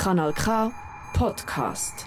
Kanal K Podcast.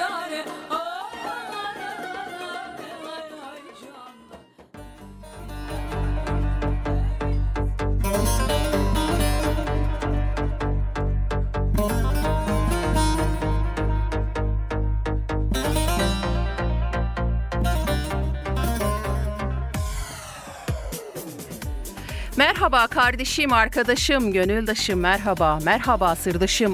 Merhaba kardeşim, arkadaşım, gönüldaşım merhaba. Merhaba sırdaşım,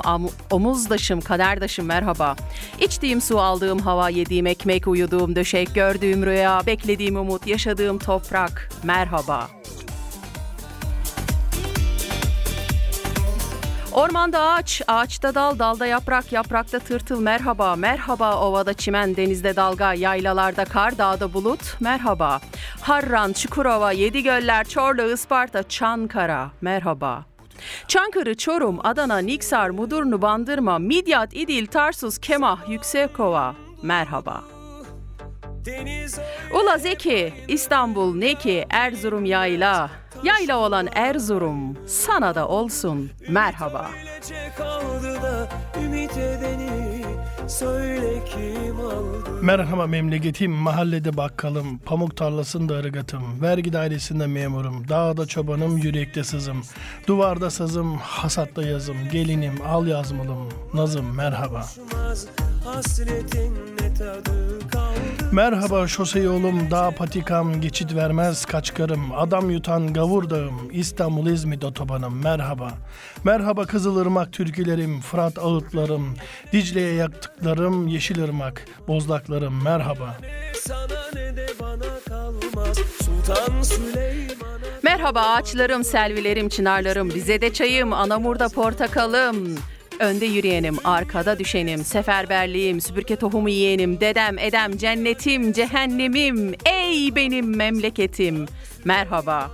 omuzdaşım, kaderdaşım merhaba. İçtiğim su, aldığım hava, yediğim ekmek, uyuduğum döşek, gördüğüm rüya, beklediğim umut, yaşadığım toprak merhaba. Ormanda ağaç, ağaçta dal, dalda yaprak, yaprakta tırtıl merhaba. Merhaba ovada çimen, denizde dalga, yaylalarda kar, dağda bulut merhaba. Harran, Çukurova, Yedi Göller, Çorlu, Isparta, Çankara merhaba. Çankırı, Çorum, Adana, Niksar, Mudurnu, Bandırma, Midyat, İdil, Tarsus, Kemah, Yüksekova merhaba. Ula Zeki, İstanbul, Neki, Erzurum yayla. Yayla olan Erzurum, sana da olsun merhaba. Merhaba memleketim, mahallede bakkalım, pamuk tarlasında ırgatım, vergi dairesinde memurum, dağda çobanım, yürekte sızım, duvarda sazım, hasatta yazım, gelinim, al yazmalım, nazım merhaba. Hasretin ne tadı kaldı Merhaba şose yolum, dağ patikam, geçit vermez kaçkarım, adam yutan gavur dağım, İstanbul İzmit otobanım merhaba. Merhaba Kızılırmak türkülerim, Fırat ağıtlarım, Dicle'ye yaktıklarım, Yeşilırmak, bozlaklarım merhaba. Sultan Süleyman'a Merhaba ağaçlarım, selvilerim, çınarlarım, bize de çayım, anamurda portakalım. Önde yürüyenim, arkada düşenim, seferberliğim, süpürge tohumu yiyenim, dedem, edem, cennetim, cehennemim, ey benim memleketim. Merhaba.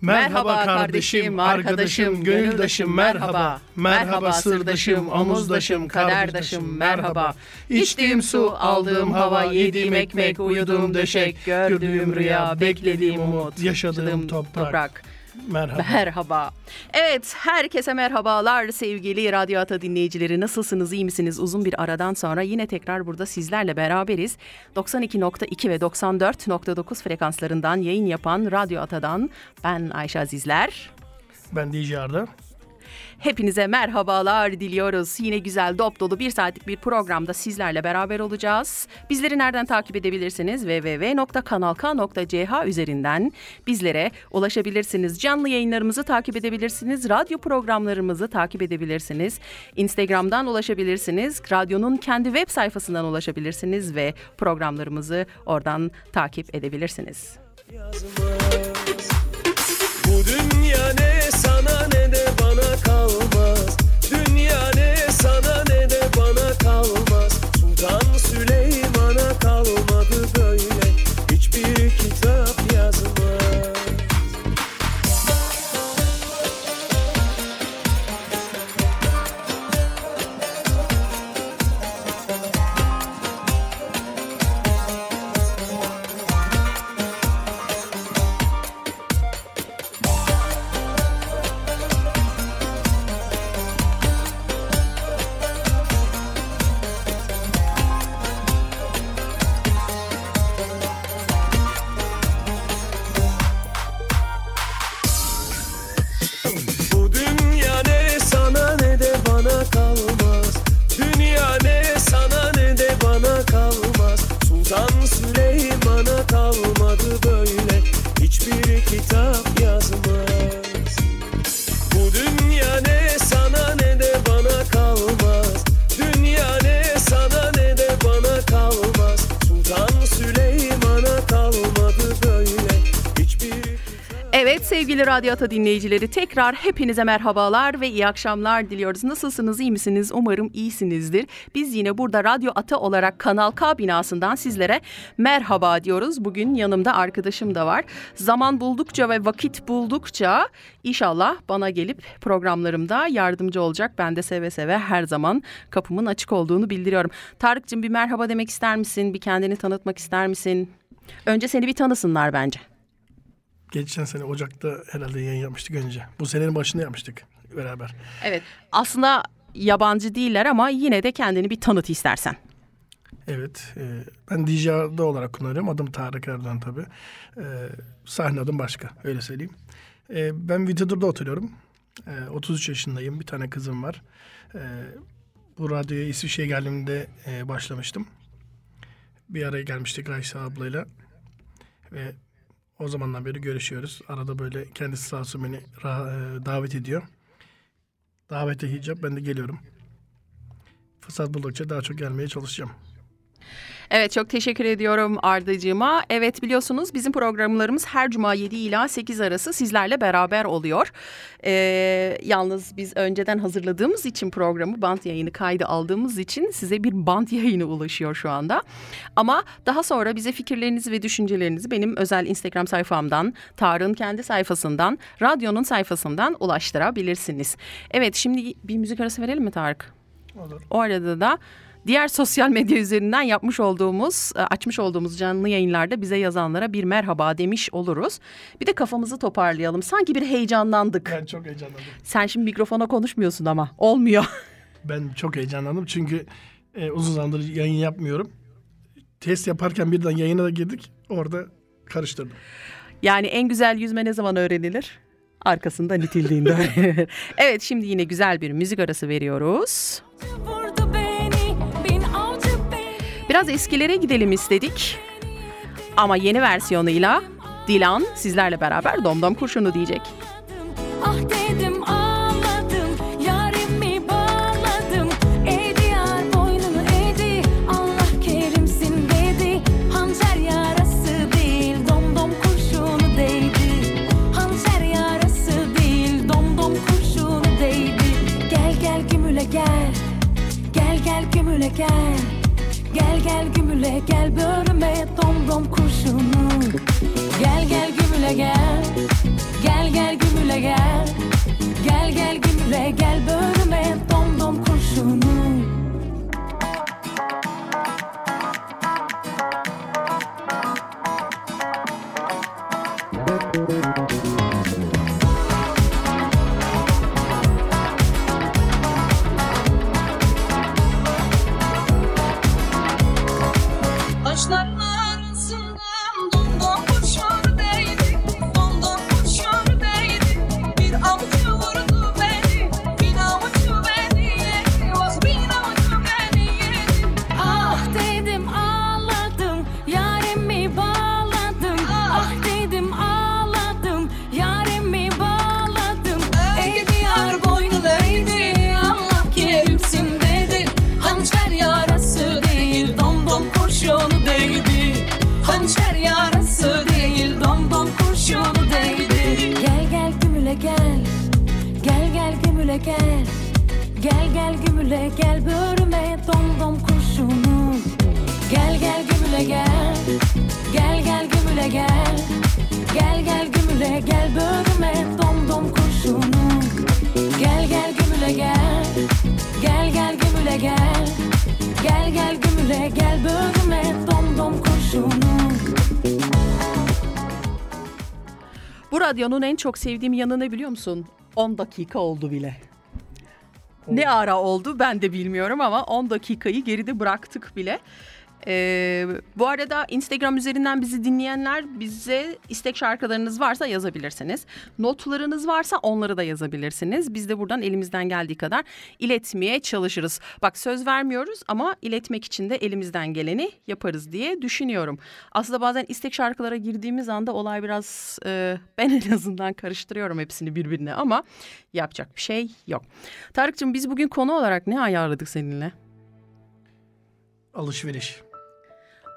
Merhaba kardeşim, arkadaşım, gönüldaşım, merhaba. Merhaba sırdaşım, omuzdaşım, kaderdaşım, merhaba. İçtiğim su, aldığım hava, yediğim ekmek, uyuduğum döşek, gördüğüm rüya, beklediğim umut, yaşadığım toprak. Merhaba. Merhaba. Evet, herkese merhabalar sevgili Radyo Ata dinleyicileri. Nasılsınız, iyi misiniz? Uzun bir aradan sonra yine tekrar burada sizlerle beraberiz. 92.2 ve 94.9 frekanslarından yayın yapan Radyo Ata'dan ben Ayşe Azizler. Ben DJ Arda. Hepinize merhabalar diliyoruz. Yine güzel, dop dolu bir saatlik bir programda sizlerle beraber olacağız. Bizleri nereden takip edebilirsiniz? www.kanalk.ch üzerinden bizlere ulaşabilirsiniz. Canlı yayınlarımızı takip edebilirsiniz. Radyo programlarımızı takip edebilirsiniz. Instagram'dan ulaşabilirsiniz. Radyonun kendi web sayfasından ulaşabilirsiniz ve programlarımızı oradan takip edebilirsiniz. yazmaz Bu dünya ne sana ne de bana Sevgili Radyo Ata dinleyicileri tekrar hepinize merhabalar ve iyi akşamlar diliyoruz. Nasılsınız, iyi misiniz? Umarım iyisinizdir. Biz yine burada Radyo Ata olarak Kanal K binasından sizlere merhaba diyoruz. Bugün yanımda arkadaşım da var. Zaman buldukça ve vakit buldukça inşallah bana gelip programlarımda yardımcı olacak. Ben de seve seve her zaman kapımın açık olduğunu bildiriyorum. Tarık'cığım bir merhaba demek ister misin? Bir kendini tanıtmak ister misin? Önce seni bir tanısınlar bence. Geçen sene Ocak'ta herhalde yayın yapmıştık önce. Bu senenin başında yapmıştık beraber. Evet. Aslında yabancı değiller ama yine de kendini bir tanıt istersen. Evet. e, ben DJ'de olarak kullanıyorum. Adım Tarık Erdoğan tabii. E, sahne adım başka. Öyle söyleyeyim. E, ben Vitadur'da oturuyorum. E, 33 yaşındayım. Bir tane kızım var. E, bu radyoya İsviçre'ye geldiğimde e, başlamıştım. Bir araya gelmiştik Ayşe ablayla. Ve o zamandan beri görüşüyoruz. Arada böyle kendisi sağ olsun beni e, davet ediyor. Davete hicap ben de geliyorum. Fırsat buldukça daha çok gelmeye çalışacağım. Evet çok teşekkür ediyorum Ardacığıma. Evet biliyorsunuz bizim programlarımız her cuma 7 ila 8 arası sizlerle beraber oluyor. Ee, yalnız biz önceden hazırladığımız için programı bant yayını kaydı aldığımız için size bir bant yayını ulaşıyor şu anda. Ama daha sonra bize fikirlerinizi ve düşüncelerinizi benim özel Instagram sayfamdan, Tarık'ın kendi sayfasından, radyonun sayfasından ulaştırabilirsiniz. Evet şimdi bir müzik arası verelim mi Tarık? Olur. O arada da diğer sosyal medya üzerinden yapmış olduğumuz, e, açmış olduğumuz canlı yayınlarda bize yazanlara bir merhaba demiş oluruz. Bir de kafamızı toparlayalım. Sanki bir heyecanlandık. Ben çok heyecanlandım. Sen şimdi mikrofona konuşmuyorsun ama olmuyor. Ben çok heyecanlandım çünkü e, uzun zamandır yayın yapmıyorum. Test yaparken birden yayına da girdik. Orada karıştırdım. Yani en güzel yüzme ne zaman öğrenilir? Arkasından itildiğinde. Evet şimdi yine güzel bir müzik arası veriyoruz. Biraz eskilere gidelim istedik. Ama yeni versiyonuyla Dilan sizlerle beraber Domdom Kurşunu diyecek. Ah radyonun en çok sevdiğim yanı ne biliyor musun? 10 dakika oldu bile. Ne ara oldu ben de bilmiyorum ama 10 dakikayı geride bıraktık bile. Ee, bu arada Instagram üzerinden bizi dinleyenler bize istek şarkılarınız varsa yazabilirsiniz. Notlarınız varsa onları da yazabilirsiniz. Biz de buradan elimizden geldiği kadar iletmeye çalışırız. Bak söz vermiyoruz ama iletmek için de elimizden geleni yaparız diye düşünüyorum. Aslında bazen istek şarkılara girdiğimiz anda olay biraz e, ben en azından karıştırıyorum hepsini birbirine ama yapacak bir şey yok. Tarık'cığım biz bugün konu olarak ne ayarladık seninle? Alışveriş.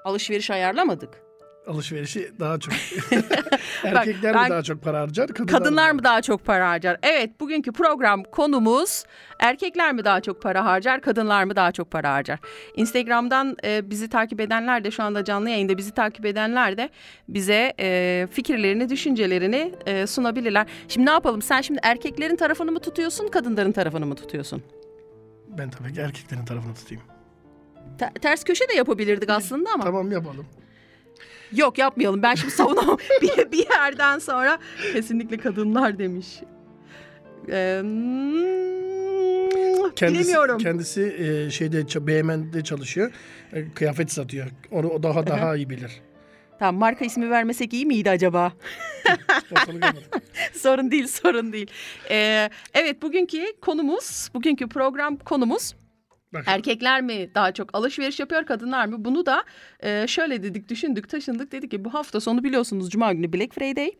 Alışveriş ayarlamadık. alışverişi daha çok. Erkekler ben- mi daha çok para harcar? Kadınlar, Kadınlar mı daha çok para harcar? Evet bugünkü program konumuz erkekler mi daha çok para harcar, kadınlar mı daha çok para harcar? Instagram'dan e, bizi takip edenler de şu anda canlı yayında bizi takip edenler de bize e, fikirlerini, düşüncelerini e, sunabilirler. Şimdi ne yapalım? Sen şimdi erkeklerin tarafını mı tutuyorsun, kadınların tarafını mı tutuyorsun? Ben tabii ki erkeklerin tarafını tutayım. Te- ters köşe de yapabilirdik aslında ama. Tamam yapalım. Yok yapmayalım. Ben şimdi savunamam. bir, bir yerden sonra kesinlikle kadınlar demiş. Ee, Kendisi, bilemiyorum. Kendisi e, şeyde BMW'de çalışıyor. E, kıyafet satıyor. Onu o daha daha iyi bilir. Tamam marka ismi vermesek iyi miydi acaba? Sorun değil, sorun değil. Ee, evet bugünkü konumuz, bugünkü program konumuz Bak, Erkekler mi daha çok alışveriş yapıyor, kadınlar mı? Bunu da e, şöyle dedik, düşündük, taşındık. Dedik ki bu hafta sonu biliyorsunuz Cuma günü Black Friday.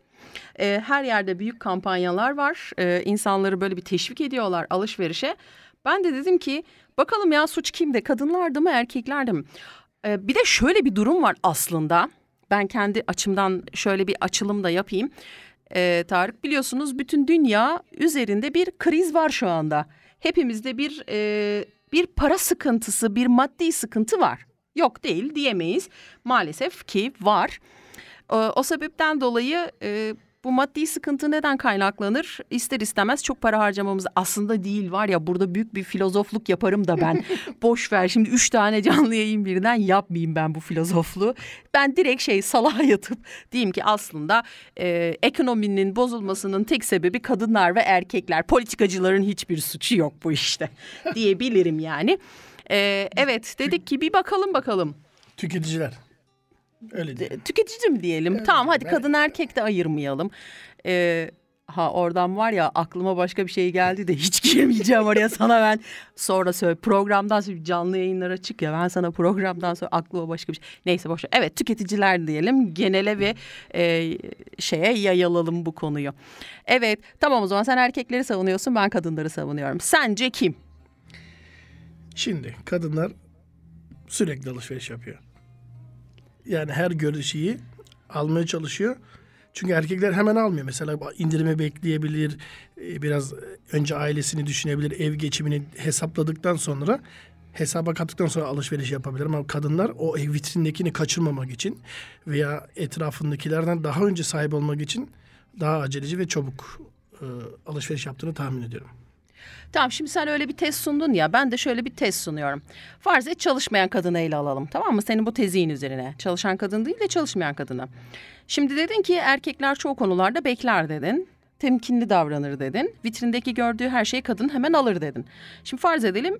E, her yerde büyük kampanyalar var. E, insanları böyle bir teşvik ediyorlar alışverişe. Ben de dedim ki bakalım ya suç kimde? Kadınlarda mı, erkeklerde mi? E, bir de şöyle bir durum var aslında. Ben kendi açımdan şöyle bir açılım da yapayım. E, Tarık biliyorsunuz bütün dünya üzerinde bir kriz var şu anda. Hepimizde bir e, bir para sıkıntısı, bir maddi sıkıntı var. Yok değil diyemeyiz. Maalesef ki var. E, o sebepten dolayı e, bu maddi sıkıntı neden kaynaklanır? İster istemez çok para harcamamız aslında değil var ya burada büyük bir filozofluk yaparım da ben. Boş ver şimdi üç tane canlı yayın birden yapmayayım ben bu filozofluğu. Ben direkt şey salağa yatıp diyeyim ki aslında e, ekonominin bozulmasının tek sebebi kadınlar ve erkekler. Politikacıların hiçbir suçu yok bu işte diyebilirim yani. E, evet dedik ki bir bakalım bakalım. tüketiciler. Öyle değil. Tüketici mi diyelim? tamam hadi ben- kadın erkek de ayırmayalım. Ee, ha oradan var ya aklıma başka bir şey geldi de hiç girmeyeceğim oraya sana ben sonra söyle programdan sonra canlı yayınlar açık ya ben sana programdan sonra aklıma başka bir şey. Neyse boş ver. Evet tüketiciler diyelim genele ve e, şeye yayalım bu konuyu. Evet tamam o zaman sen erkekleri savunuyorsun ben kadınları savunuyorum. Sence kim? Şimdi kadınlar sürekli alışveriş yapıyor. Yani her gördüğü şeyi almaya çalışıyor. Çünkü erkekler hemen almıyor. Mesela indirimi bekleyebilir, e, biraz önce ailesini düşünebilir, ev geçimini hesapladıktan sonra hesaba kattıktan sonra alışveriş yapabilir. Ama kadınlar o ev vitrindekini kaçırmamak için veya etrafındakilerden daha önce sahip olmak için daha aceleci ve çabuk e, alışveriş yaptığını tahmin ediyorum. Tamam şimdi sen öyle bir test sundun ya ben de şöyle bir test sunuyorum. Farz et çalışmayan kadını ele alalım tamam mı? Senin bu teziğin üzerine. Çalışan kadın değil de çalışmayan kadını. Şimdi dedin ki erkekler çoğu konularda bekler dedin. Temkinli davranır dedin. Vitrindeki gördüğü her şeyi kadın hemen alır dedin. Şimdi farz edelim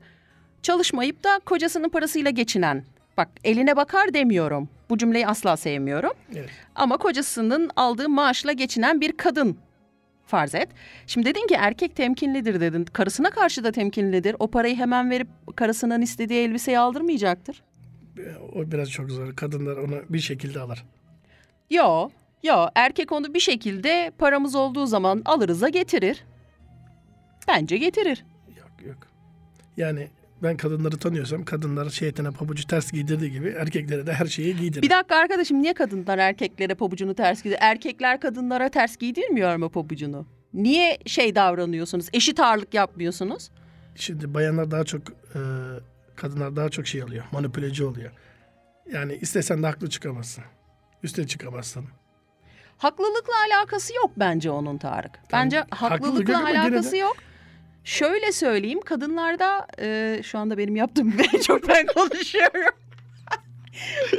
çalışmayıp da kocasının parasıyla geçinen. Bak eline bakar demiyorum. Bu cümleyi asla sevmiyorum. Evet. Ama kocasının aldığı maaşla geçinen bir kadın farz et. Şimdi dedin ki erkek temkinlidir dedin. Karısına karşı da temkinlidir. O parayı hemen verip karısının istediği elbiseyi aldırmayacaktır. O biraz çok zor. Kadınlar onu bir şekilde alır. Yo, yo erkek onu bir şekilde paramız olduğu zaman alırız da getirir. Bence getirir. Yok yok. Yani ben kadınları tanıyorsam kadınlar şeytana pabucu ters giydirdiği gibi erkeklere de her şeyi giydirir. Bir dakika arkadaşım niye kadınlar erkeklere pabucunu ters giydiriyor? Erkekler kadınlara ters giydirmiyor mu pabucunu? Niye şey davranıyorsunuz? Eşit ağırlık yapmıyorsunuz? Şimdi bayanlar daha çok e, kadınlar daha çok şey alıyor. Manipüleci oluyor. Yani istesen de haklı çıkamazsın. Üste çıkamazsın. Haklılıkla alakası yok bence onun Tarık. Bence haklılık haklılıkla yok de- alakası yok. Şöyle söyleyeyim kadınlarda e, şu anda benim yaptığım ben çok ben konuşuyorum.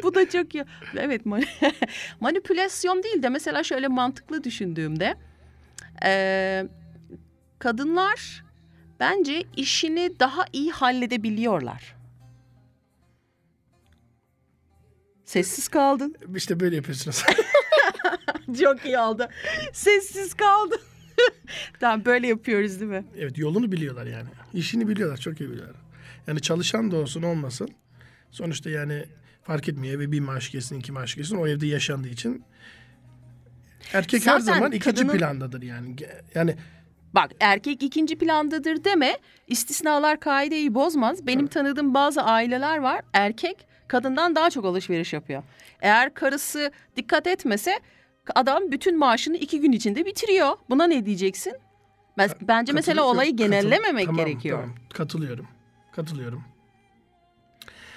Bu da çok iyi. Evet mani- manipülasyon değil de mesela şöyle mantıklı düşündüğümde e, kadınlar bence işini daha iyi halledebiliyorlar. Sessiz kaldın. İşte böyle yapıyorsunuz. Çok iyi oldu. Sessiz kaldı. tamam böyle yapıyoruz değil mi? evet yolunu biliyorlar yani. İşini biliyorlar. Çok iyi biliyorlar. Yani çalışan da olsun olmasın. Sonuçta yani fark etmiyor. Eve bir maaş gelsin iki maaş gelsin. O evde yaşandığı için erkek her Zaten zaman ikinci kadının- plandadır yani. Yani Bak erkek ikinci plandadır deme. İstisnalar kaideyi bozmaz. Benim tanıdığım bazı aileler var. Erkek kadından daha çok alışveriş yapıyor. Eğer karısı dikkat etmese adam bütün maaşını iki gün içinde bitiriyor. Buna ne diyeceksin? Ben- Bence mesela olayı Katıl- genellememek Tamam, gerekiyor. tamam. Katılıyorum. Katılıyorum.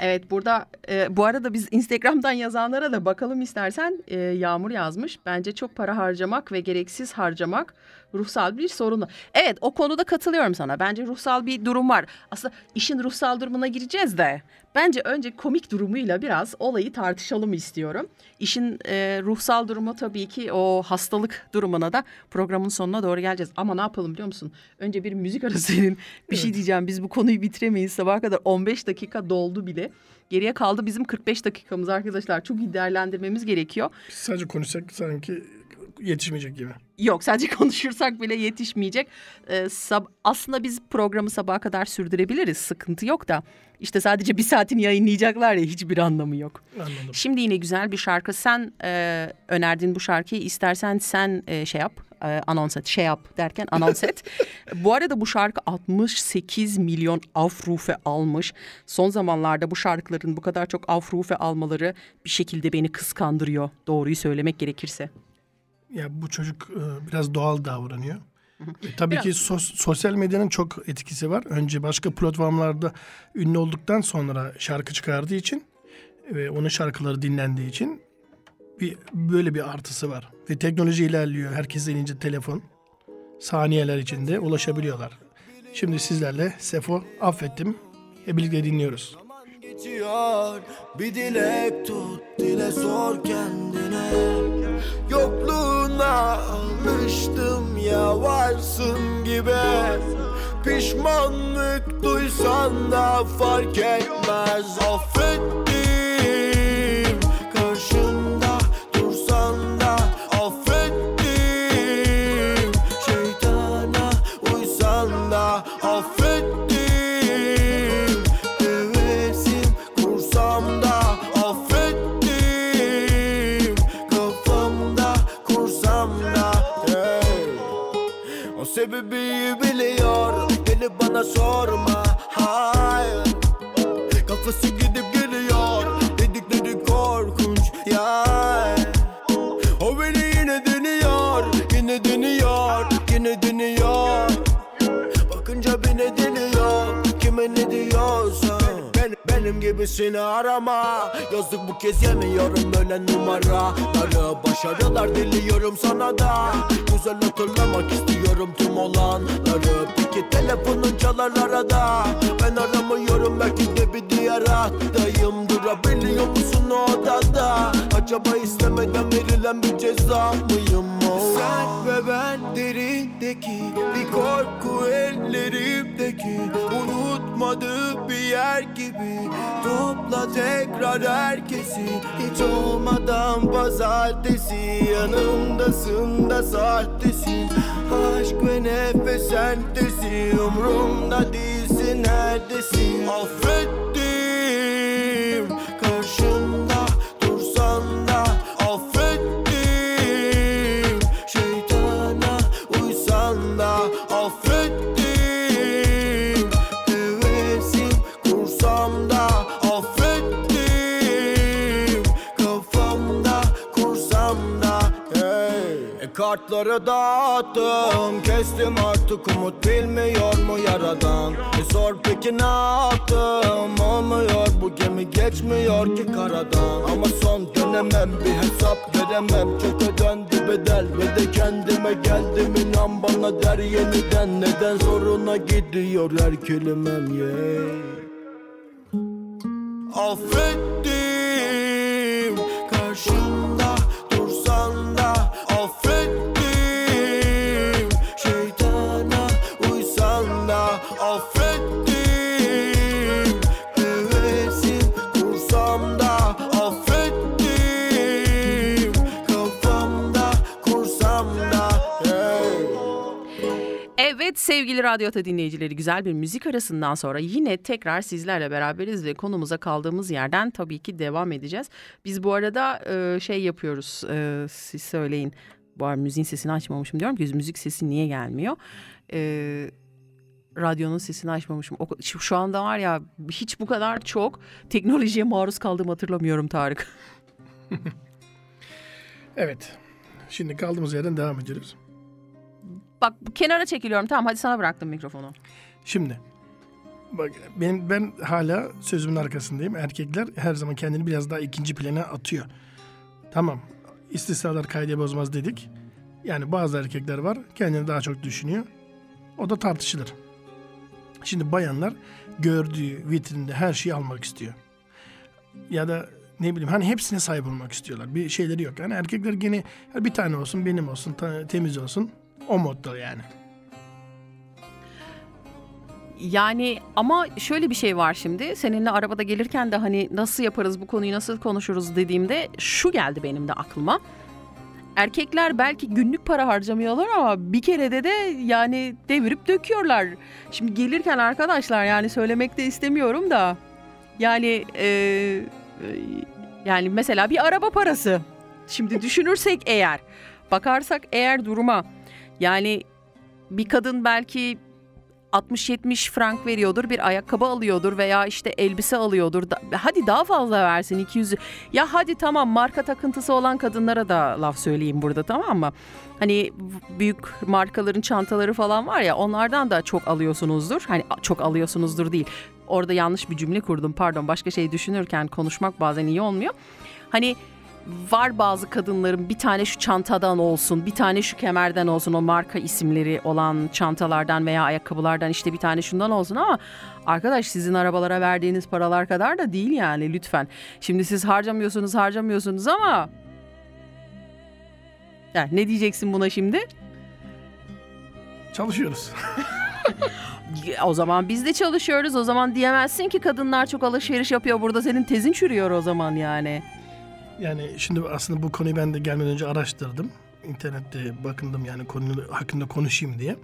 Evet burada e, bu arada biz Instagram'dan yazanlara da bakalım istersen E, Yağmur yazmış. Bence çok para harcamak ve gereksiz harcamak ruhsal bir sorunu. Evet o konuda katılıyorum sana. Bence ruhsal bir durum var. Aslında işin ruhsal durumuna gireceğiz de bence önce komik durumuyla biraz olayı tartışalım istiyorum. İşin e, ruhsal durumu tabii ki o hastalık durumuna da programın sonuna doğru geleceğiz. Ama ne yapalım biliyor musun? Önce bir müzik arası verin. Bir şey diyeceğim biz bu konuyu bitiremeyiz. Sabaha kadar 15 dakika doldu bile. Geriye kaldı bizim 45 dakikamız arkadaşlar. Çok iyi değerlendirmemiz gerekiyor. Biz sadece konuşsak sanki yetişmeyecek gibi. Yok sadece konuşursak bile yetişmeyecek. Ee, sab- aslında biz programı sabaha kadar sürdürebiliriz. Sıkıntı yok da. İşte sadece bir saatini yayınlayacaklar ya hiçbir anlamı yok. Anladım. Şimdi yine güzel bir şarkı. Sen e, önerdin bu şarkıyı. İstersen sen e, şey yap. e, anons et. Şey yap derken anons et. bu arada bu şarkı 68 milyon Aufrufe almış. Son zamanlarda bu şarkıların bu kadar çok Aufrufe almaları bir şekilde beni kıskandırıyor. Doğruyu söylemek gerekirse. Ya bu çocuk e, biraz doğal davranıyor. E, tabii Biraz. ki sos- sosyal medyanın çok etkisi var. Önce başka platformlarda ünlü olduktan sonra şarkı çıkardığı için ve onun şarkıları dinlendiği için bir böyle bir artısı var. Ve teknoloji ilerliyor. Herkes elince telefon. Saniyeler içinde ulaşabiliyorlar. Şimdi sizlerle Sefo affettim. Hep birlikte dinliyoruz. Zaman geçiyor bir dilek tut dile sor kendine Yokluğuna alıştım ya varsın gibi. Pişmanlık duysan da fark etmez. Affettim Beni bana sorma Hayır Kafası Gibisini arama? Yazık bu kez yemiyorum böyle numaraları Başarılar diliyorum sana da. Güzel hatırlamak istiyorum tüm olanları. Peki telefonun çalar arada. Ben aramıyorum belki de bir diğer hattayım Durabiliyor musun o odada? Acaba istemeden verilen bir ceza mıyım Sen ve ben derindeki bir korku ellerimdeki Unutmadığı bir yer gibi Topla tekrar herkesi. Hiç olmadan pazartesi Yanımdasın da sahtesin Aşk ve nefes sentesin Umrumda değilsin neredesin? Affettim Kartları dağıttım. Kestim artık umut bilmiyor mu yaradan? E sor peki ne yaptım? Olmuyor bu gemi geçmiyor ki karadan. Ama son dönemem bir hesap veremem. Çok ödendi bedel ve de kendime geldim. İnan bana der yeniden Neden zoruna gidiyor her kelimem yeah. Affettim sevgili Radyo Ata dinleyicileri güzel bir müzik arasından sonra yine tekrar sizlerle beraberiz ve konumuza kaldığımız yerden tabii ki devam edeceğiz. Biz bu arada e, şey yapıyoruz e, siz söyleyin. Bu arada müziğin sesini açmamışım diyorum ki müzik sesi niye gelmiyor? E, radyonun sesini açmamışım. O- Şu, şu anda var ya hiç bu kadar çok teknolojiye maruz kaldığımı hatırlamıyorum Tarık. Evet. Şimdi kaldığımız yerden devam ediyoruz. Bak kenara çekiliyorum. Tamam hadi sana bıraktım mikrofonu. Şimdi bak benim ben hala sözümün arkasındayım. Erkekler her zaman kendini biraz daha ikinci plana atıyor. Tamam. İstisnalar kaydı bozmaz dedik. Yani bazı erkekler var kendini daha çok düşünüyor. O da tartışılır. Şimdi bayanlar gördüğü vitrinde her şeyi almak istiyor. Ya da ne bileyim hani hepsine sahip olmak istiyorlar. Bir şeyleri yok. Yani erkekler gene "Ya bir tane olsun benim olsun temiz olsun. O modda yani. Yani ama şöyle bir şey var şimdi. Seninle arabada gelirken de hani nasıl yaparız bu konuyu nasıl konuşuruz dediğimde şu geldi benim de aklıma. Erkekler belki günlük para harcamıyorlar ama bir kerede de yani devirip döküyorlar. Şimdi gelirken arkadaşlar yani söylemek de istemiyorum da yani e, e, yani mesela bir araba parası. Şimdi düşünürsek eğer bakarsak eğer duruma yani bir kadın belki 60-70 frank veriyordur bir ayakkabı alıyordur veya işte elbise alıyordur. Da- hadi daha fazla versin 200. Ya hadi tamam marka takıntısı olan kadınlara da laf söyleyeyim burada tamam mı? Hani büyük markaların çantaları falan var ya onlardan da çok alıyorsunuzdur. Hani çok alıyorsunuzdur değil. Orada yanlış bir cümle kurdum pardon başka şey düşünürken konuşmak bazen iyi olmuyor. Hani var bazı kadınların bir tane şu çantadan olsun, bir tane şu kemerden olsun o marka isimleri olan çantalardan veya ayakkabılardan işte bir tane şundan olsun ama arkadaş sizin arabalara verdiğiniz paralar kadar da değil yani lütfen. Şimdi siz harcamıyorsunuz harcamıyorsunuz ama ya ne diyeceksin buna şimdi? Çalışıyoruz. O zaman biz de çalışıyoruz. O zaman diyemezsin ki kadınlar çok alışveriş yapıyor. Burada senin tezin çürüyor o zaman yani. Yani şimdi aslında bu konuyu ben de gelmeden önce araştırdım. İnternette bakındım yani konu hakkında konuşayım diye.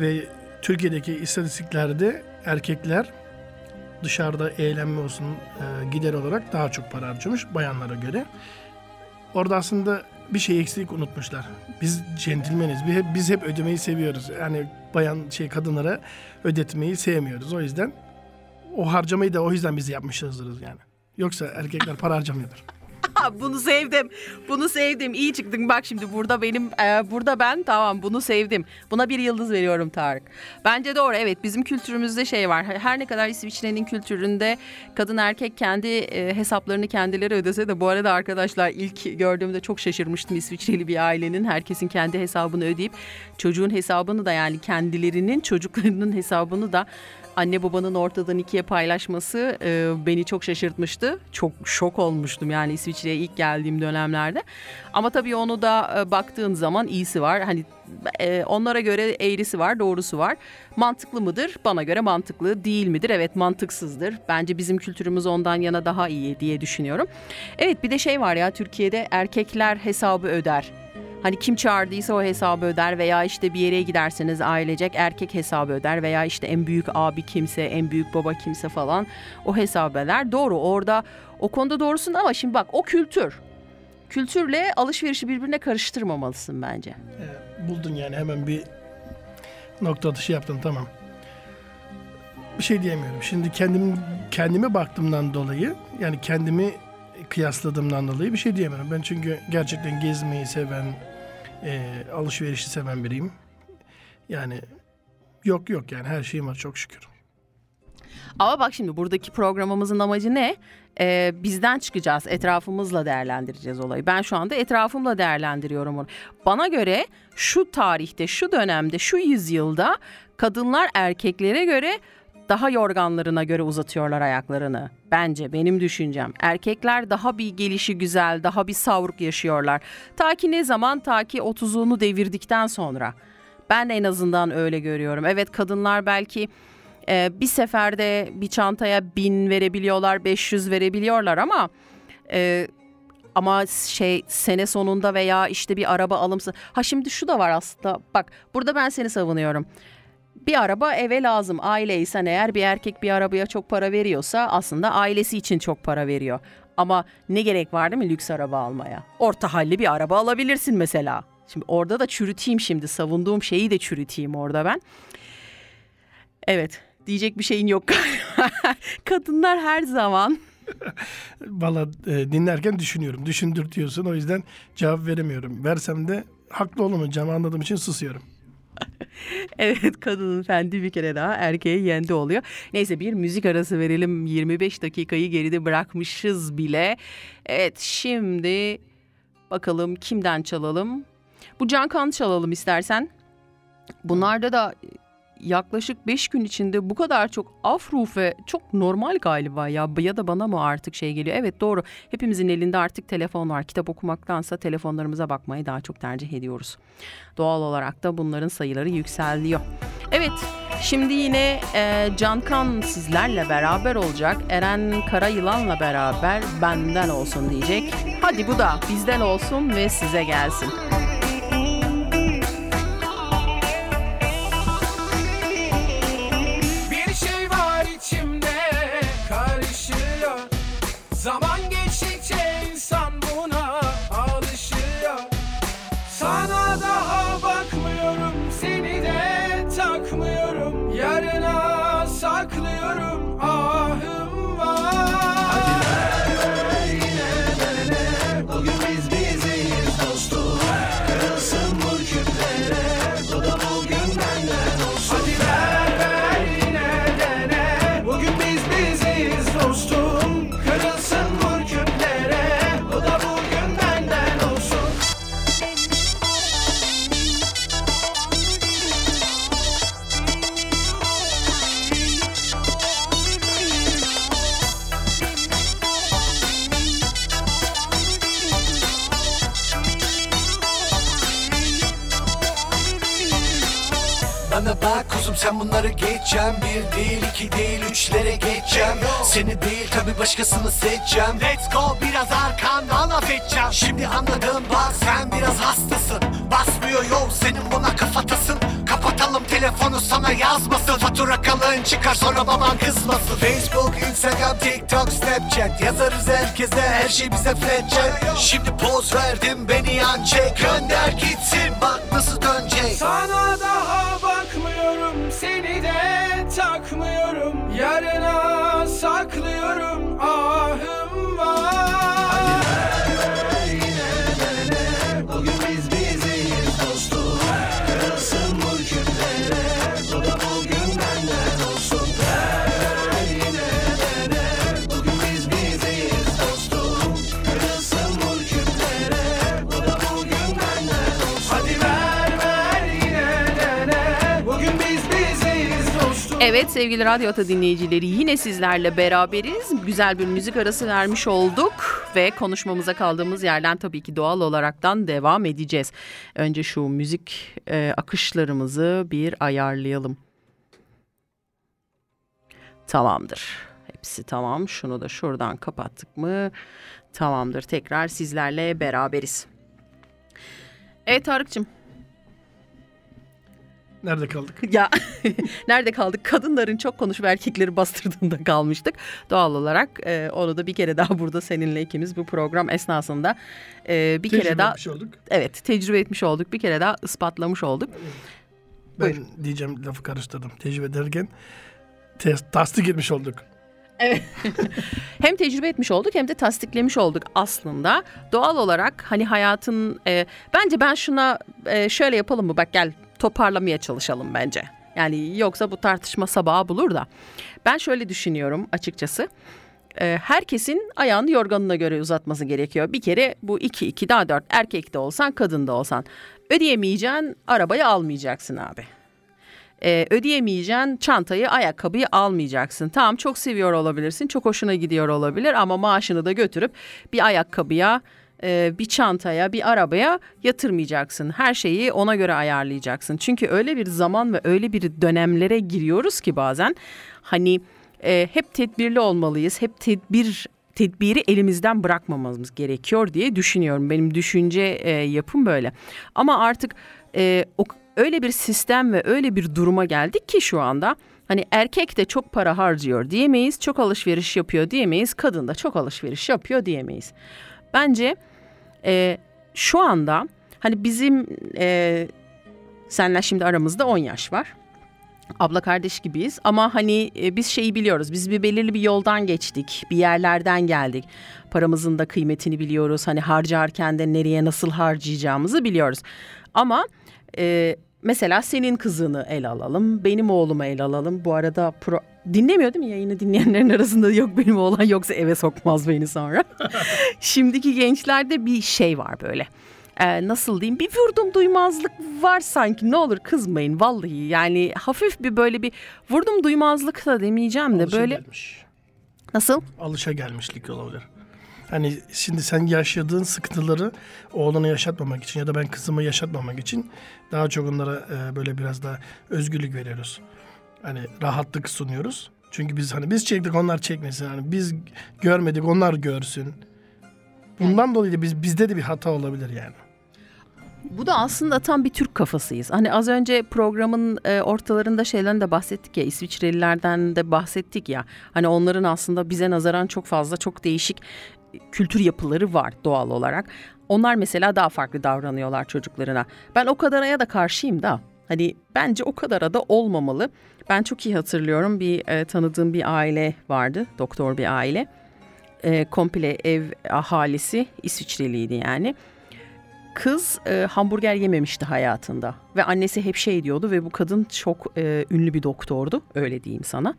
Ve Türkiye'deki istatistiklerde erkekler dışarıda eğlenme olsun e, gider olarak daha çok para harcamış bayanlara göre. Orada aslında bir şey eksik unutmuşlar. Biz centilmeniz. Biz hep, biz hep ödemeyi seviyoruz. Yani bayan şey kadınlara ödetmeyi sevmiyoruz. O yüzden o harcamayı da o yüzden biz yapmışızdır yani. Yoksa erkekler para harcamıyorlar. Ha, bunu sevdim. Bunu sevdim. İyi çıktın. Bak şimdi burada benim e, burada ben tamam bunu sevdim. Buna bir yıldız veriyorum Tarık. Bence doğru. Evet bizim kültürümüzde şey var. Her ne kadar İsviçre'nin kültüründe kadın erkek kendi e, hesaplarını kendileri ödese de bu arada arkadaşlar ilk gördüğümde çok şaşırmıştım İsviçreli bir ailenin herkesin kendi hesabını ödeyip çocuğun hesabını da yani kendilerinin çocuklarının hesabını da anne babanın ortadan ikiye paylaşması e, beni çok şaşırtmıştı. Çok şok olmuştum yani İsviçre'ye ilk geldiğim dönemlerde. Ama tabii onu da e, baktığın zaman iyisi var. Hani e, onlara göre eğrisi var, doğrusu var. Mantıklı mıdır? Bana göre mantıklı değil midir? Evet mantıksızdır. Bence bizim kültürümüz ondan yana daha iyi diye düşünüyorum. Evet bir de şey var ya Türkiye'de erkekler hesabı öder. Hani kim çağırdıysa o hesabı öder veya işte bir yere giderseniz ailecek erkek hesabı öder veya işte en büyük abi kimse, en büyük baba kimse falan o hesabı öder. Doğru orada o konuda doğrusun ama şimdi bak o kültür. Kültürle alışverişi birbirine karıştırmamalısın bence. Ee, buldun yani hemen bir nokta atışı yaptın tamam. Bir şey diyemiyorum. Şimdi kendim kendime baktığımdan dolayı yani kendimi kıyasladığımdan dolayı bir şey diyemiyorum. Ben çünkü gerçekten gezmeyi seven, e, alışverişi seven biriyim. Yani yok yok yani her şeyim var çok şükür. Ama bak şimdi buradaki programımızın amacı ne? Ee, bizden çıkacağız, etrafımızla değerlendireceğiz olayı. Ben şu anda etrafımla değerlendiriyorum onu. Bana göre şu tarihte, şu dönemde, şu yüzyılda kadınlar erkeklere göre daha yorganlarına göre uzatıyorlar ayaklarını. Bence benim düşüncem. Erkekler daha bir gelişi güzel, daha bir savruk yaşıyorlar. Ta ki ne zaman? Ta ki 30'unu devirdikten sonra. Ben en azından öyle görüyorum. Evet kadınlar belki e, bir seferde bir çantaya bin verebiliyorlar, 500 verebiliyorlar ama e, ama şey sene sonunda veya işte bir araba alımsı. Ha şimdi şu da var aslında. Bak burada ben seni savunuyorum. Bir araba eve lazım. Aileysen eğer bir erkek bir arabaya çok para veriyorsa aslında ailesi için çok para veriyor. Ama ne gerek var değil mi lüks araba almaya? Orta halli bir araba alabilirsin mesela. Şimdi orada da çürüteyim şimdi savunduğum şeyi de çürüteyim orada ben. Evet diyecek bir şeyin yok. Kadınlar her zaman Valla e, dinlerken düşünüyorum. Düşündürtüyorsun o yüzden cevap veremiyorum. Versem de haklı olamayacağımı anladığım için susuyorum. Evet kadının fendi bir kere daha erkeği yendi oluyor. Neyse bir müzik arası verelim. 25 dakikayı geride bırakmışız bile. Evet şimdi bakalım kimden çalalım? Bu Cankan çalalım istersen. Bunlarda da yaklaşık 5 gün içinde bu kadar çok afrufe çok normal galiba ya ya da bana mı artık şey geliyor. Evet doğru hepimizin elinde artık telefon var. Kitap okumaktansa telefonlarımıza bakmayı daha çok tercih ediyoruz. Doğal olarak da bunların sayıları yükseliyor. Evet şimdi yine e, Cankan sizlerle beraber olacak. Eren Karayılan'la beraber benden olsun diyecek. Hadi bu da bizden olsun ve size gelsin. Başkasını seçeceğim. Let's go biraz arkandan laf edeceğim Şimdi anladım bak sen biraz hastasın. Basmıyor yol senin buna kafatasın. Kapatalım telefonu sana yazmasın. Fatura kalın çıkar sonra baban kızmasın. Facebook, Instagram, TikTok, Snapchat. Yazarız herkese her şey bize flat chat. Şimdi poz verdim beni yan çek. Gönder gitsin Evet sevgili Radyo Ata dinleyicileri yine sizlerle beraberiz. Güzel bir müzik arası vermiş olduk ve konuşmamıza kaldığımız yerden tabii ki doğal olaraktan devam edeceğiz. Önce şu müzik e, akışlarımızı bir ayarlayalım. Tamamdır. Hepsi tamam. Şunu da şuradan kapattık mı? Tamamdır. Tekrar sizlerle beraberiz. Evet Tarık'cığım. Nerede kaldık? Ya nerede kaldık? Kadınların çok konuşup erkekleri bastırdığında kalmıştık. Doğal olarak e, onu da bir kere daha burada seninle ikimiz bu program esnasında e, bir Tecrübe kere daha etmiş olduk. evet tecrübe etmiş olduk. Bir kere daha ispatlamış olduk. Ben Buyur. diyeceğim lafı karıştırdım. Tecrübe ederken te- tasdik etmiş olduk. Hem tecrübe etmiş olduk hem de tasdiklemiş olduk aslında. Doğal olarak hani hayatın e, bence ben şuna e, şöyle yapalım mı? Bak gel toparlamaya çalışalım bence. Yani yoksa bu tartışma sabaha bulur da. Ben şöyle düşünüyorum açıkçası. E, herkesin ayağını yorganına göre uzatması gerekiyor. Bir kere bu iki iki daha dört erkek de olsan kadın da olsan. Ödeyemeyeceğin arabayı almayacaksın abi. Ee, ödeyemeyeceğin çantayı, ayakkabıyı almayacaksın. Tamam çok seviyor olabilirsin, çok hoşuna gidiyor olabilir ama maaşını da götürüp bir ayakkabıya, e, bir çantaya, bir arabaya yatırmayacaksın. Her şeyi ona göre ayarlayacaksın. Çünkü öyle bir zaman ve öyle bir dönemlere giriyoruz ki bazen hani e, hep tedbirli olmalıyız, hep tedbir tedbiri elimizden bırakmamamız gerekiyor diye düşünüyorum. Benim düşünce e, yapım böyle. Ama artık e, o, öyle bir sistem ve öyle bir duruma geldik ki şu anda hani erkek de çok para harcıyor diyemeyiz, çok alışveriş yapıyor diyemeyiz, kadın da çok alışveriş yapıyor diyemeyiz. Bence e, şu anda hani bizim e, senle şimdi aramızda 10 yaş var. abla kardeş gibiyiz ama hani e, biz şeyi biliyoruz. Biz bir belirli bir yoldan geçtik. Bir yerlerden geldik. Paramızın da kıymetini biliyoruz. Hani harcarken de nereye nasıl harcayacağımızı biliyoruz. Ama e, mesela senin kızını el alalım. Benim oğlumu el alalım. Bu arada pro... dinlemiyor değil mi yayını dinleyenlerin arasında yok benim oğlan yoksa eve sokmaz beni sonra. Şimdiki gençlerde bir şey var böyle. Ee, nasıl diyeyim bir vurdum duymazlık var sanki ne olur kızmayın vallahi yani hafif bir böyle bir vurdum duymazlık da demeyeceğim de Alışa böyle gelmiş. nasıl Alışa gelmişlik olabilir. Hani şimdi sen yaşadığın sıkıntıları oğluna yaşatmamak için ya da ben kızıma yaşatmamak için daha çok onlara e, böyle biraz daha özgürlük veriyoruz. Hani rahatlık sunuyoruz. Çünkü biz hani biz çektik onlar çekmesin. Hani biz görmedik onlar görsün. Bundan dolayı da biz bizde de bir hata olabilir yani. Bu da aslında tam bir Türk kafasıyız. Hani az önce programın e, ortalarında şeyden de bahsettik ya İsviçrelilerden de bahsettik ya. Hani onların aslında bize nazaran çok fazla çok değişik kültür yapıları var doğal olarak. Onlar mesela daha farklı davranıyorlar çocuklarına. Ben o kadara da karşıyım da. Hani bence o kadara da olmamalı. Ben çok iyi hatırlıyorum bir e, tanıdığım bir aile vardı. Doktor bir aile. E, komple ev ahalisi İsviçreliydi yani. Kız e, hamburger yememişti hayatında ve annesi hep şey diyordu ve bu kadın çok e, ünlü bir doktordu öyle diyeyim sana.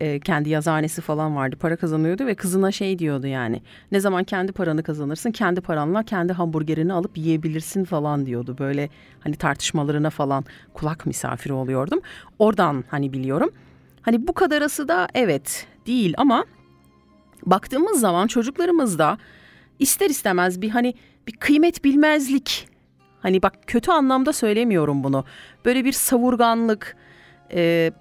E, kendi yazıhanesi falan vardı para kazanıyordu ve kızına şey diyordu yani ne zaman kendi paranı kazanırsın kendi paranla kendi hamburgerini alıp yiyebilirsin falan diyordu. Böyle hani tartışmalarına falan kulak misafiri oluyordum oradan hani biliyorum. Hani bu kadarası da evet değil ama baktığımız zaman çocuklarımızda ister istemez bir hani bir kıymet bilmezlik. Hani bak kötü anlamda söylemiyorum bunu. Böyle bir savurganlık, e,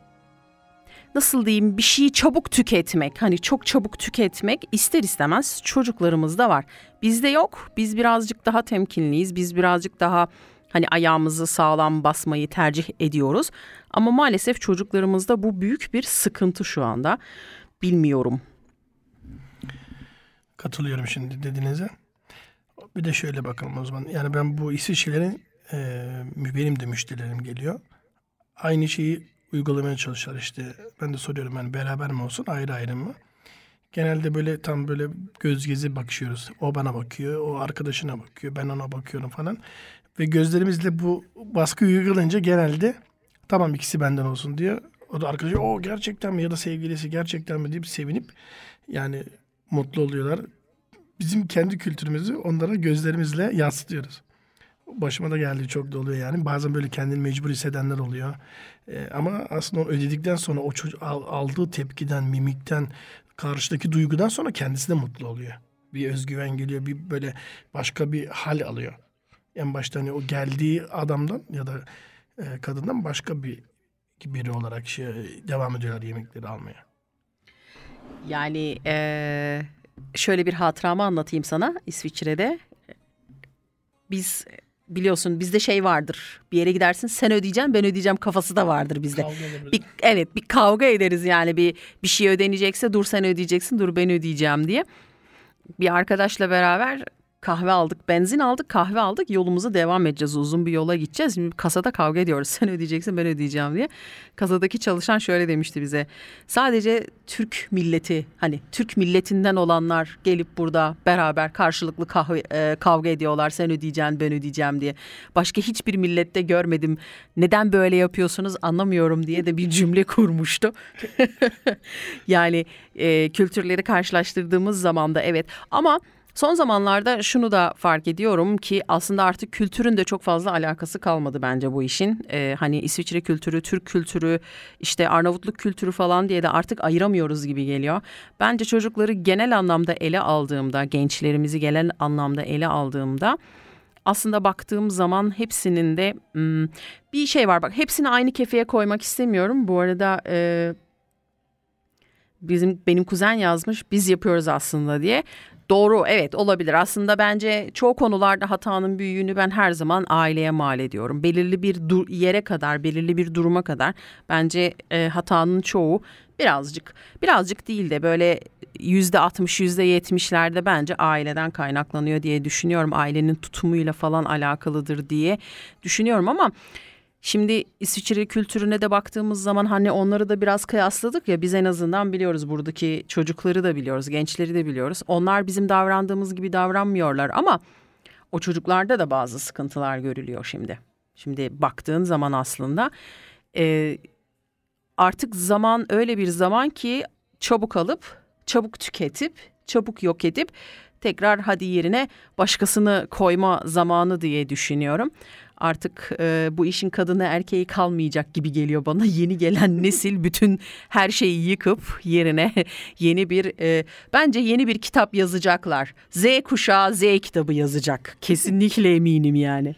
nasıl diyeyim bir şeyi çabuk tüketmek. Hani çok çabuk tüketmek ister istemez çocuklarımızda var. Bizde yok. Biz birazcık daha temkinliyiz. Biz birazcık daha hani ayağımızı sağlam basmayı tercih ediyoruz. Ama maalesef çocuklarımızda bu büyük bir sıkıntı şu anda. Bilmiyorum. Katılıyorum şimdi dediğinize. Bir de şöyle bakalım o zaman. Yani ben bu İsviçrelerin e, benim de müşterilerim geliyor. Aynı şeyi uygulamaya çalışıyorlar işte. Ben de soruyorum yani beraber mi olsun ayrı ayrı mı? Genelde böyle tam böyle göz gezi bakışıyoruz. O bana bakıyor, o arkadaşına bakıyor, ben ona bakıyorum falan. Ve gözlerimizle bu baskı uygulanınca genelde tamam ikisi benden olsun diyor. O da arkadaşı o gerçekten mi ya da sevgilisi gerçekten mi deyip sevinip yani mutlu oluyorlar. Bizim kendi kültürümüzü onlara gözlerimizle yansıtıyoruz. Başıma da geldi çok da oluyor yani. Bazen böyle kendini mecbur hissedenler oluyor. Ee, ama aslında o ödedikten sonra o çocuk al- aldığı tepkiden, mimikten, karşıdaki duygudan sonra kendisi de mutlu oluyor. Bir özgüven geliyor, bir böyle başka bir hal alıyor. En başta hani o geldiği adamdan ya da e, kadından başka bir biri olarak şey, devam ediyorlar yemekleri almaya. Yani eee, şöyle bir hatıramı anlatayım sana İsviçre'de. Biz biliyorsun bizde şey vardır. Bir yere gidersin sen ödeyeceksin ben ödeyeceğim kafası da vardır bizde. Bir, evet bir kavga ederiz yani bir bir şey ödenecekse dur sen ödeyeceksin dur ben ödeyeceğim diye. Bir arkadaşla beraber kahve aldık, benzin aldık, kahve aldık. Yolumuza devam edeceğiz. Uzun bir yola gideceğiz. Şimdi kasada kavga ediyoruz. Sen ödeyeceksin, ben ödeyeceğim diye. Kasadaki çalışan şöyle demişti bize. Sadece Türk milleti, hani Türk milletinden olanlar gelip burada beraber karşılıklı kahve, e, kavga ediyorlar. Sen ödeyeceksin, ben ödeyeceğim diye. Başka hiçbir millette görmedim. Neden böyle yapıyorsunuz anlamıyorum diye de bir cümle kurmuştu. yani e, kültürleri karşılaştırdığımız zaman da evet. Ama Son zamanlarda şunu da fark ediyorum ki aslında artık kültürün de çok fazla alakası kalmadı bence bu işin. Ee, hani İsviçre kültürü, Türk kültürü, işte Arnavutluk kültürü falan diye de artık ayıramıyoruz gibi geliyor. Bence çocukları genel anlamda ele aldığımda, gençlerimizi genel anlamda ele aldığımda aslında baktığım zaman hepsinin de hmm, bir şey var. Bak hepsini aynı kefeye koymak istemiyorum. Bu arada e, bizim benim kuzen yazmış biz yapıyoruz aslında diye. Doğru evet olabilir. Aslında bence çoğu konularda hatanın büyüğünü ben her zaman aileye mal ediyorum. Belirli bir dur- yere kadar, belirli bir duruma kadar bence e, hatanın çoğu birazcık, birazcık değil de böyle yüzde altmış, yüzde yetmişlerde bence aileden kaynaklanıyor diye düşünüyorum. Ailenin tutumuyla falan alakalıdır diye düşünüyorum ama Şimdi İsviçre kültürüne de baktığımız zaman hani onları da biraz kıyasladık ya biz en azından biliyoruz buradaki çocukları da biliyoruz, gençleri de biliyoruz. Onlar bizim davrandığımız gibi davranmıyorlar ama o çocuklarda da bazı sıkıntılar görülüyor şimdi. Şimdi baktığın zaman aslında e, artık zaman öyle bir zaman ki çabuk alıp, çabuk tüketip, çabuk yok edip tekrar hadi yerine başkasını koyma zamanı diye düşünüyorum. Artık e, bu işin kadını erkeği kalmayacak gibi geliyor bana. Yeni gelen nesil bütün her şeyi yıkıp yerine yeni bir e, bence yeni bir kitap yazacaklar. Z kuşağı Z kitabı yazacak. Kesinlikle eminim yani.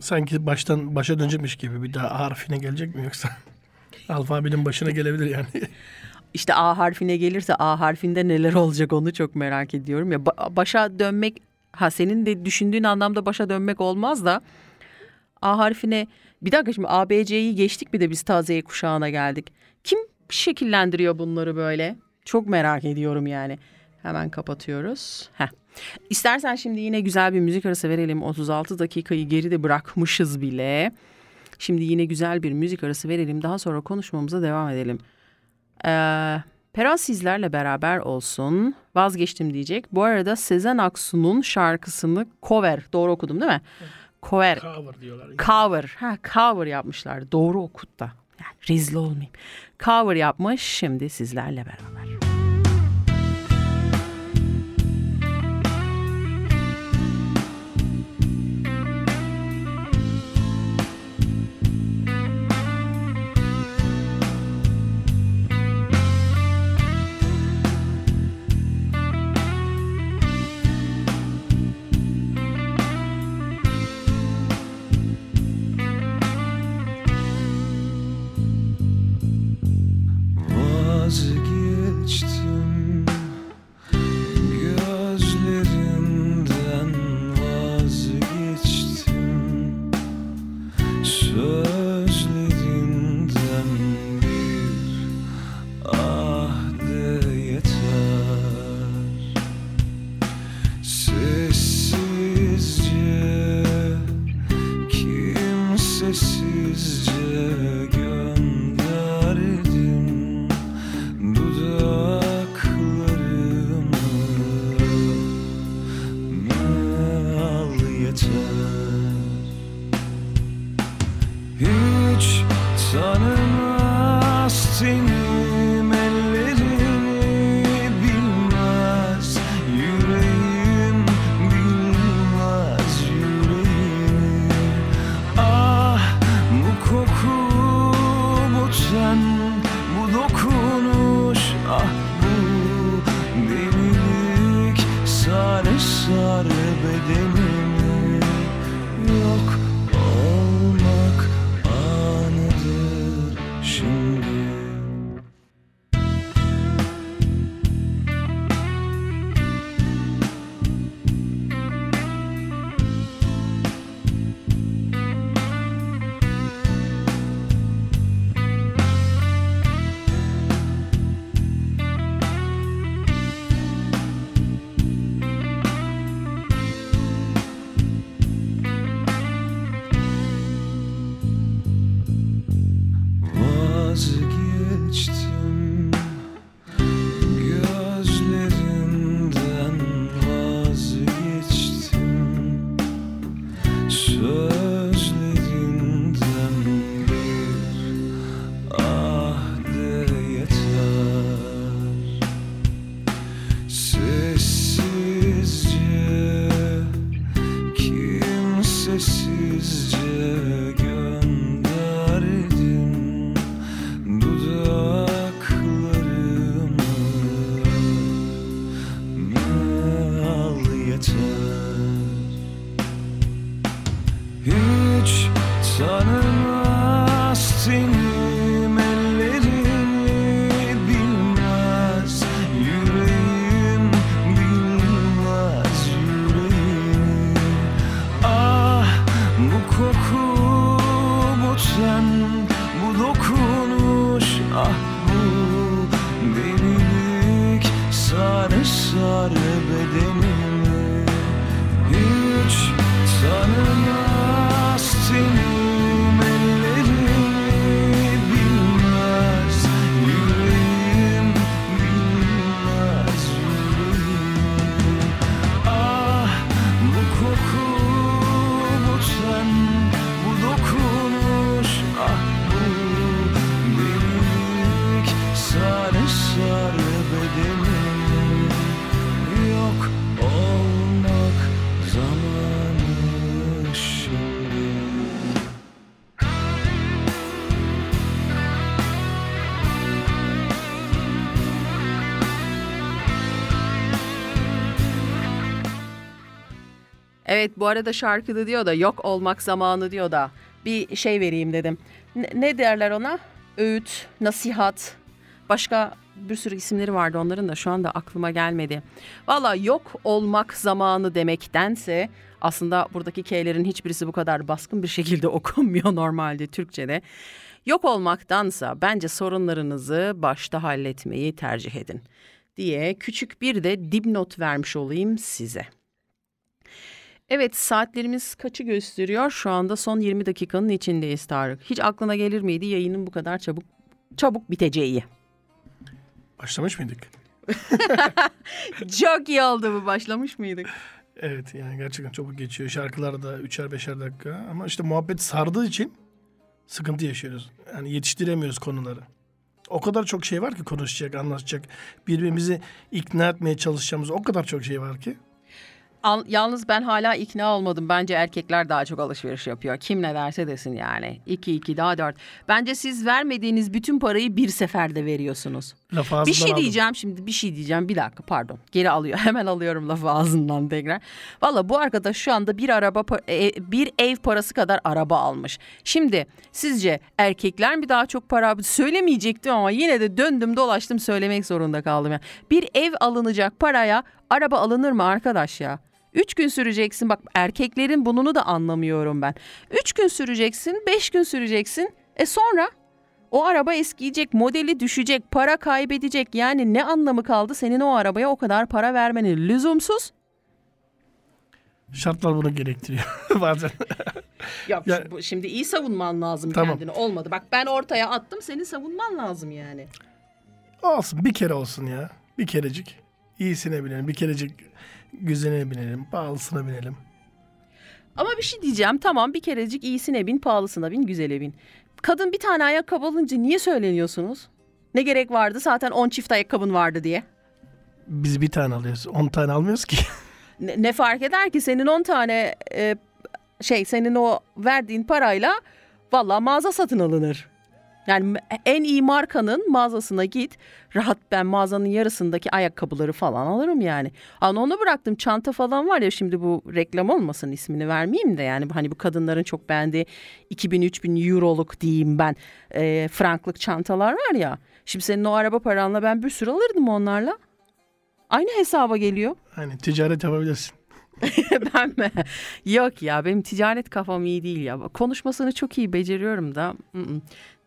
Sanki baştan başa dönecekmiş gibi bir daha harfine gelecek mi yoksa? Alfabenin başına gelebilir yani. İşte A harfine gelirse A harfinde neler olacak onu çok merak ediyorum. Ya ba- başa dönmek ha senin de düşündüğün anlamda başa dönmek olmaz da A harfine bir dakika şimdi A, B, C'yi geçtik bir de biz taze kuşağına geldik. Kim şekillendiriyor bunları böyle? Çok merak ediyorum yani. Hemen kapatıyoruz. Heh. İstersen şimdi yine güzel bir müzik arası verelim. 36 dakikayı geride bırakmışız bile. Şimdi yine güzel bir müzik arası verelim. Daha sonra konuşmamıza devam edelim. Ee, Pera sizlerle beraber olsun. Vazgeçtim diyecek. Bu arada Sezen Aksu'nun şarkısını cover. Doğru okudum değil mi? Cover. Cover diyorlar. Cover. Ha cover yapmışlar. Doğru okut da. Yani rezil olmayayım. Cover yapmış şimdi sizlerle beraber. Evet bu arada şarkıda diyor da yok olmak zamanı diyor da bir şey vereyim dedim. Ne, ne derler ona? Öğüt, nasihat, başka bir sürü isimleri vardı onların da şu anda aklıma gelmedi. Valla yok olmak zamanı demektense aslında buradaki K'lerin hiçbirisi bu kadar baskın bir şekilde okunmuyor normalde Türkçe'de. Yok olmaktansa bence sorunlarınızı başta halletmeyi tercih edin diye küçük bir de dipnot vermiş olayım size. Evet saatlerimiz kaçı gösteriyor? Şu anda son 20 dakikanın içindeyiz Tarık. Hiç aklına gelir miydi yayının bu kadar çabuk çabuk biteceği? Başlamış mıydık? Çok iyi oldu bu başlamış mıydık? Evet yani gerçekten çabuk geçiyor. Şarkılar da üçer beşer dakika. Ama işte muhabbet sardığı için sıkıntı yaşıyoruz. Yani yetiştiremiyoruz konuları. O kadar çok şey var ki konuşacak, anlaşacak. Birbirimizi ikna etmeye çalışacağımız o kadar çok şey var ki. Al- yalnız ben hala ikna olmadım. Bence erkekler daha çok alışveriş yapıyor. Kim ne derse desin yani. 2 2 daha 4. Bence siz vermediğiniz bütün parayı bir seferde veriyorsunuz. Lafı ağzından Bir şey aldım. diyeceğim şimdi bir şey diyeceğim bir dakika pardon geri alıyor hemen alıyorum lafı ağzından tekrar. Valla bu arkadaş şu anda bir araba pa- e, bir ev parası kadar araba almış. Şimdi sizce erkekler mi daha çok para söylemeyecektim ama yine de döndüm dolaştım söylemek zorunda kaldım. ya. Bir ev alınacak paraya araba alınır mı arkadaş ya? Üç gün süreceksin bak erkeklerin bununu da anlamıyorum ben. Üç gün süreceksin beş gün süreceksin e sonra o araba eskiyecek, modeli düşecek, para kaybedecek. Yani ne anlamı kaldı senin o arabaya o kadar para vermenin? Lüzumsuz. Şartlar bunu gerektiriyor bazen. Yok Ya- bu- şimdi iyi savunman lazım Tamam. kendini. Olmadı. Bak ben ortaya attım seni savunman lazım yani. olsun bir kere olsun ya. Bir kerecik. İyisine binelim. Bir kerecik güzeline binelim. Pahalısına binelim. Ama bir şey diyeceğim. Tamam bir kerecik iyisine bin, pahalısına bin, güzele bin. Kadın bir tane ayakkabı alınca niye söyleniyorsunuz? Ne gerek vardı? Zaten 10 çift ayakkabın vardı diye. Biz bir tane alıyoruz. On tane almıyoruz ki. Ne, ne fark eder ki senin 10 tane e, şey senin o verdiğin parayla valla mağaza satın alınır. Yani en iyi markanın mağazasına git. Rahat ben mağazanın yarısındaki ayakkabıları falan alırım yani. Ama onu bıraktım çanta falan var ya şimdi bu reklam olmasın ismini vermeyeyim de yani hani bu kadınların çok beğendiği 2000-3000 euroluk diyeyim ben e, franklık çantalar var ya. Şimdi senin o araba paranla ben bir sürü alırdım onlarla. Aynı hesaba geliyor. Hani ticaret yapabilirsin. ben mi? Yok ya benim ticaret kafam iyi değil ya. Konuşmasını çok iyi beceriyorum da.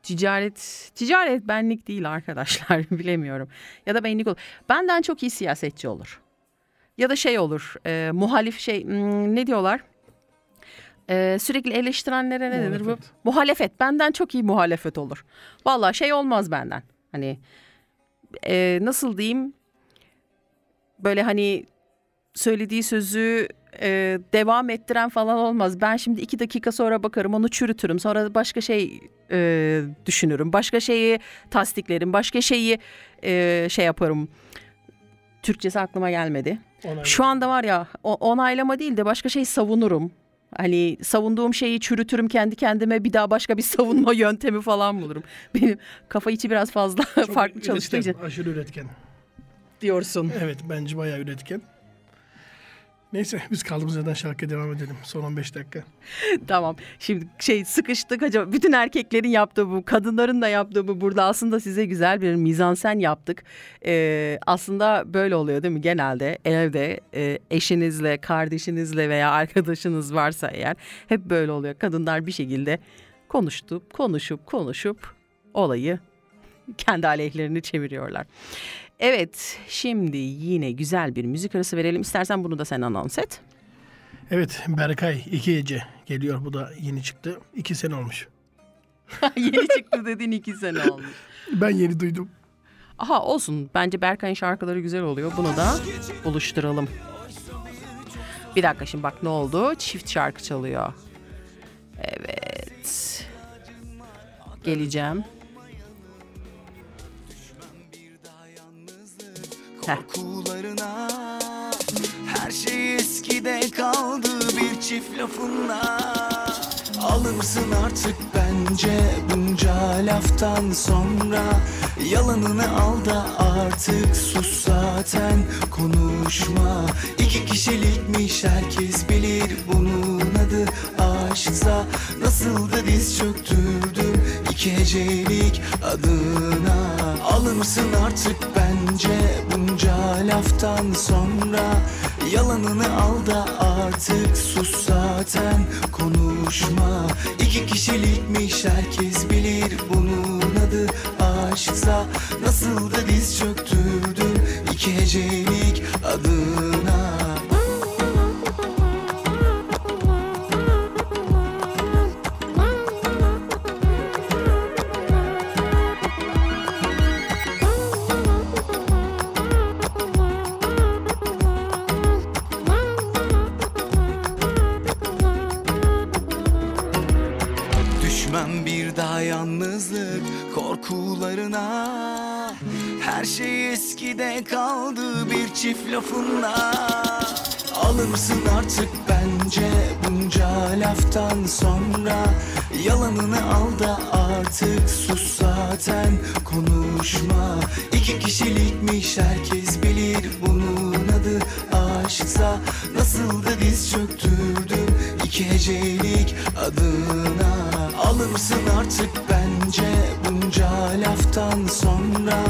Ticaret ticaret benlik değil arkadaşlar bilemiyorum. Ya da benlik olur. Benden çok iyi siyasetçi olur. Ya da şey olur. e, muhalif şey hmm, ne diyorlar? E, sürekli eleştirenlere ne denir bu? Muhalefet. Benden çok iyi muhalefet olur. Vallahi şey olmaz benden. Hani e, nasıl diyeyim? Böyle hani söylediği sözü e, devam ettiren falan olmaz. Ben şimdi iki dakika sonra bakarım onu çürütürüm. Sonra başka şey e, düşünürüm. Başka şeyi tasdiklerim. Başka şeyi e, şey yaparım. Türkçesi aklıma gelmedi. Şu anda var ya onaylama değil de başka şey savunurum. Hani savunduğum şeyi çürütürüm kendi kendime bir daha başka bir savunma yöntemi falan bulurum. Benim kafa içi biraz fazla Çok farklı çalıştığı için üretken, Aşırı üretken. diyorsun. Evet bence bayağı üretken. Neyse biz kaldığımız yerden şarkıya devam edelim. Son 15 dakika. Tamam. Şimdi şey sıkıştık acaba bütün erkeklerin yaptığı bu, kadınların da yaptığı bu. Burada aslında size güzel bir mizansen yaptık. Ee, aslında böyle oluyor değil mi? Genelde evde e, eşinizle, kardeşinizle veya arkadaşınız varsa eğer hep böyle oluyor. Kadınlar bir şekilde konuştup, konuşup, konuşup olayı kendi aleyhlerini çeviriyorlar. Evet, şimdi yine güzel bir müzik arası verelim. İstersen bunu da sen anons et. Evet Berkay iki gece geliyor. Bu da yeni çıktı. İki sene olmuş. Yeni çıktı dediğin iki sene olmuş. Ben yeni duydum. Aha olsun. Bence Berkay'ın şarkıları güzel oluyor. Bunu da buluşturalım. Bir dakika şimdi bak ne oldu? Çift şarkı çalıyor. Evet. Geleceğim. Korkularına Her şey eskide kaldı bir çift lafınla. Alırsın artık bence bunca laftan sonra? Yalanını al da artık sus zaten konuşma. İki kişilikmiş herkes bilir bunun adı aşksa. Nasıl da diz çöktürdüm iki hecelik adına. Alırsın artık bence bunca laftan sonra. Yalanını al da artık sus zaten konuşma. İki kişilikmiş herkes bilir bunun adı aşksa. Nasıl da diz çöktürdüm iki hecelik adına Her şey eskide kaldı bir çift lafınla Alırsın artık bence bunca laftan sonra? Yalanını al da artık sus zaten konuşma. İki kişilikmiş herkes bilir bunun adı aşksa. Nasıl da diz çöktürdüm iki hecelik adına Alırsın artık bence bunca laftan sonra.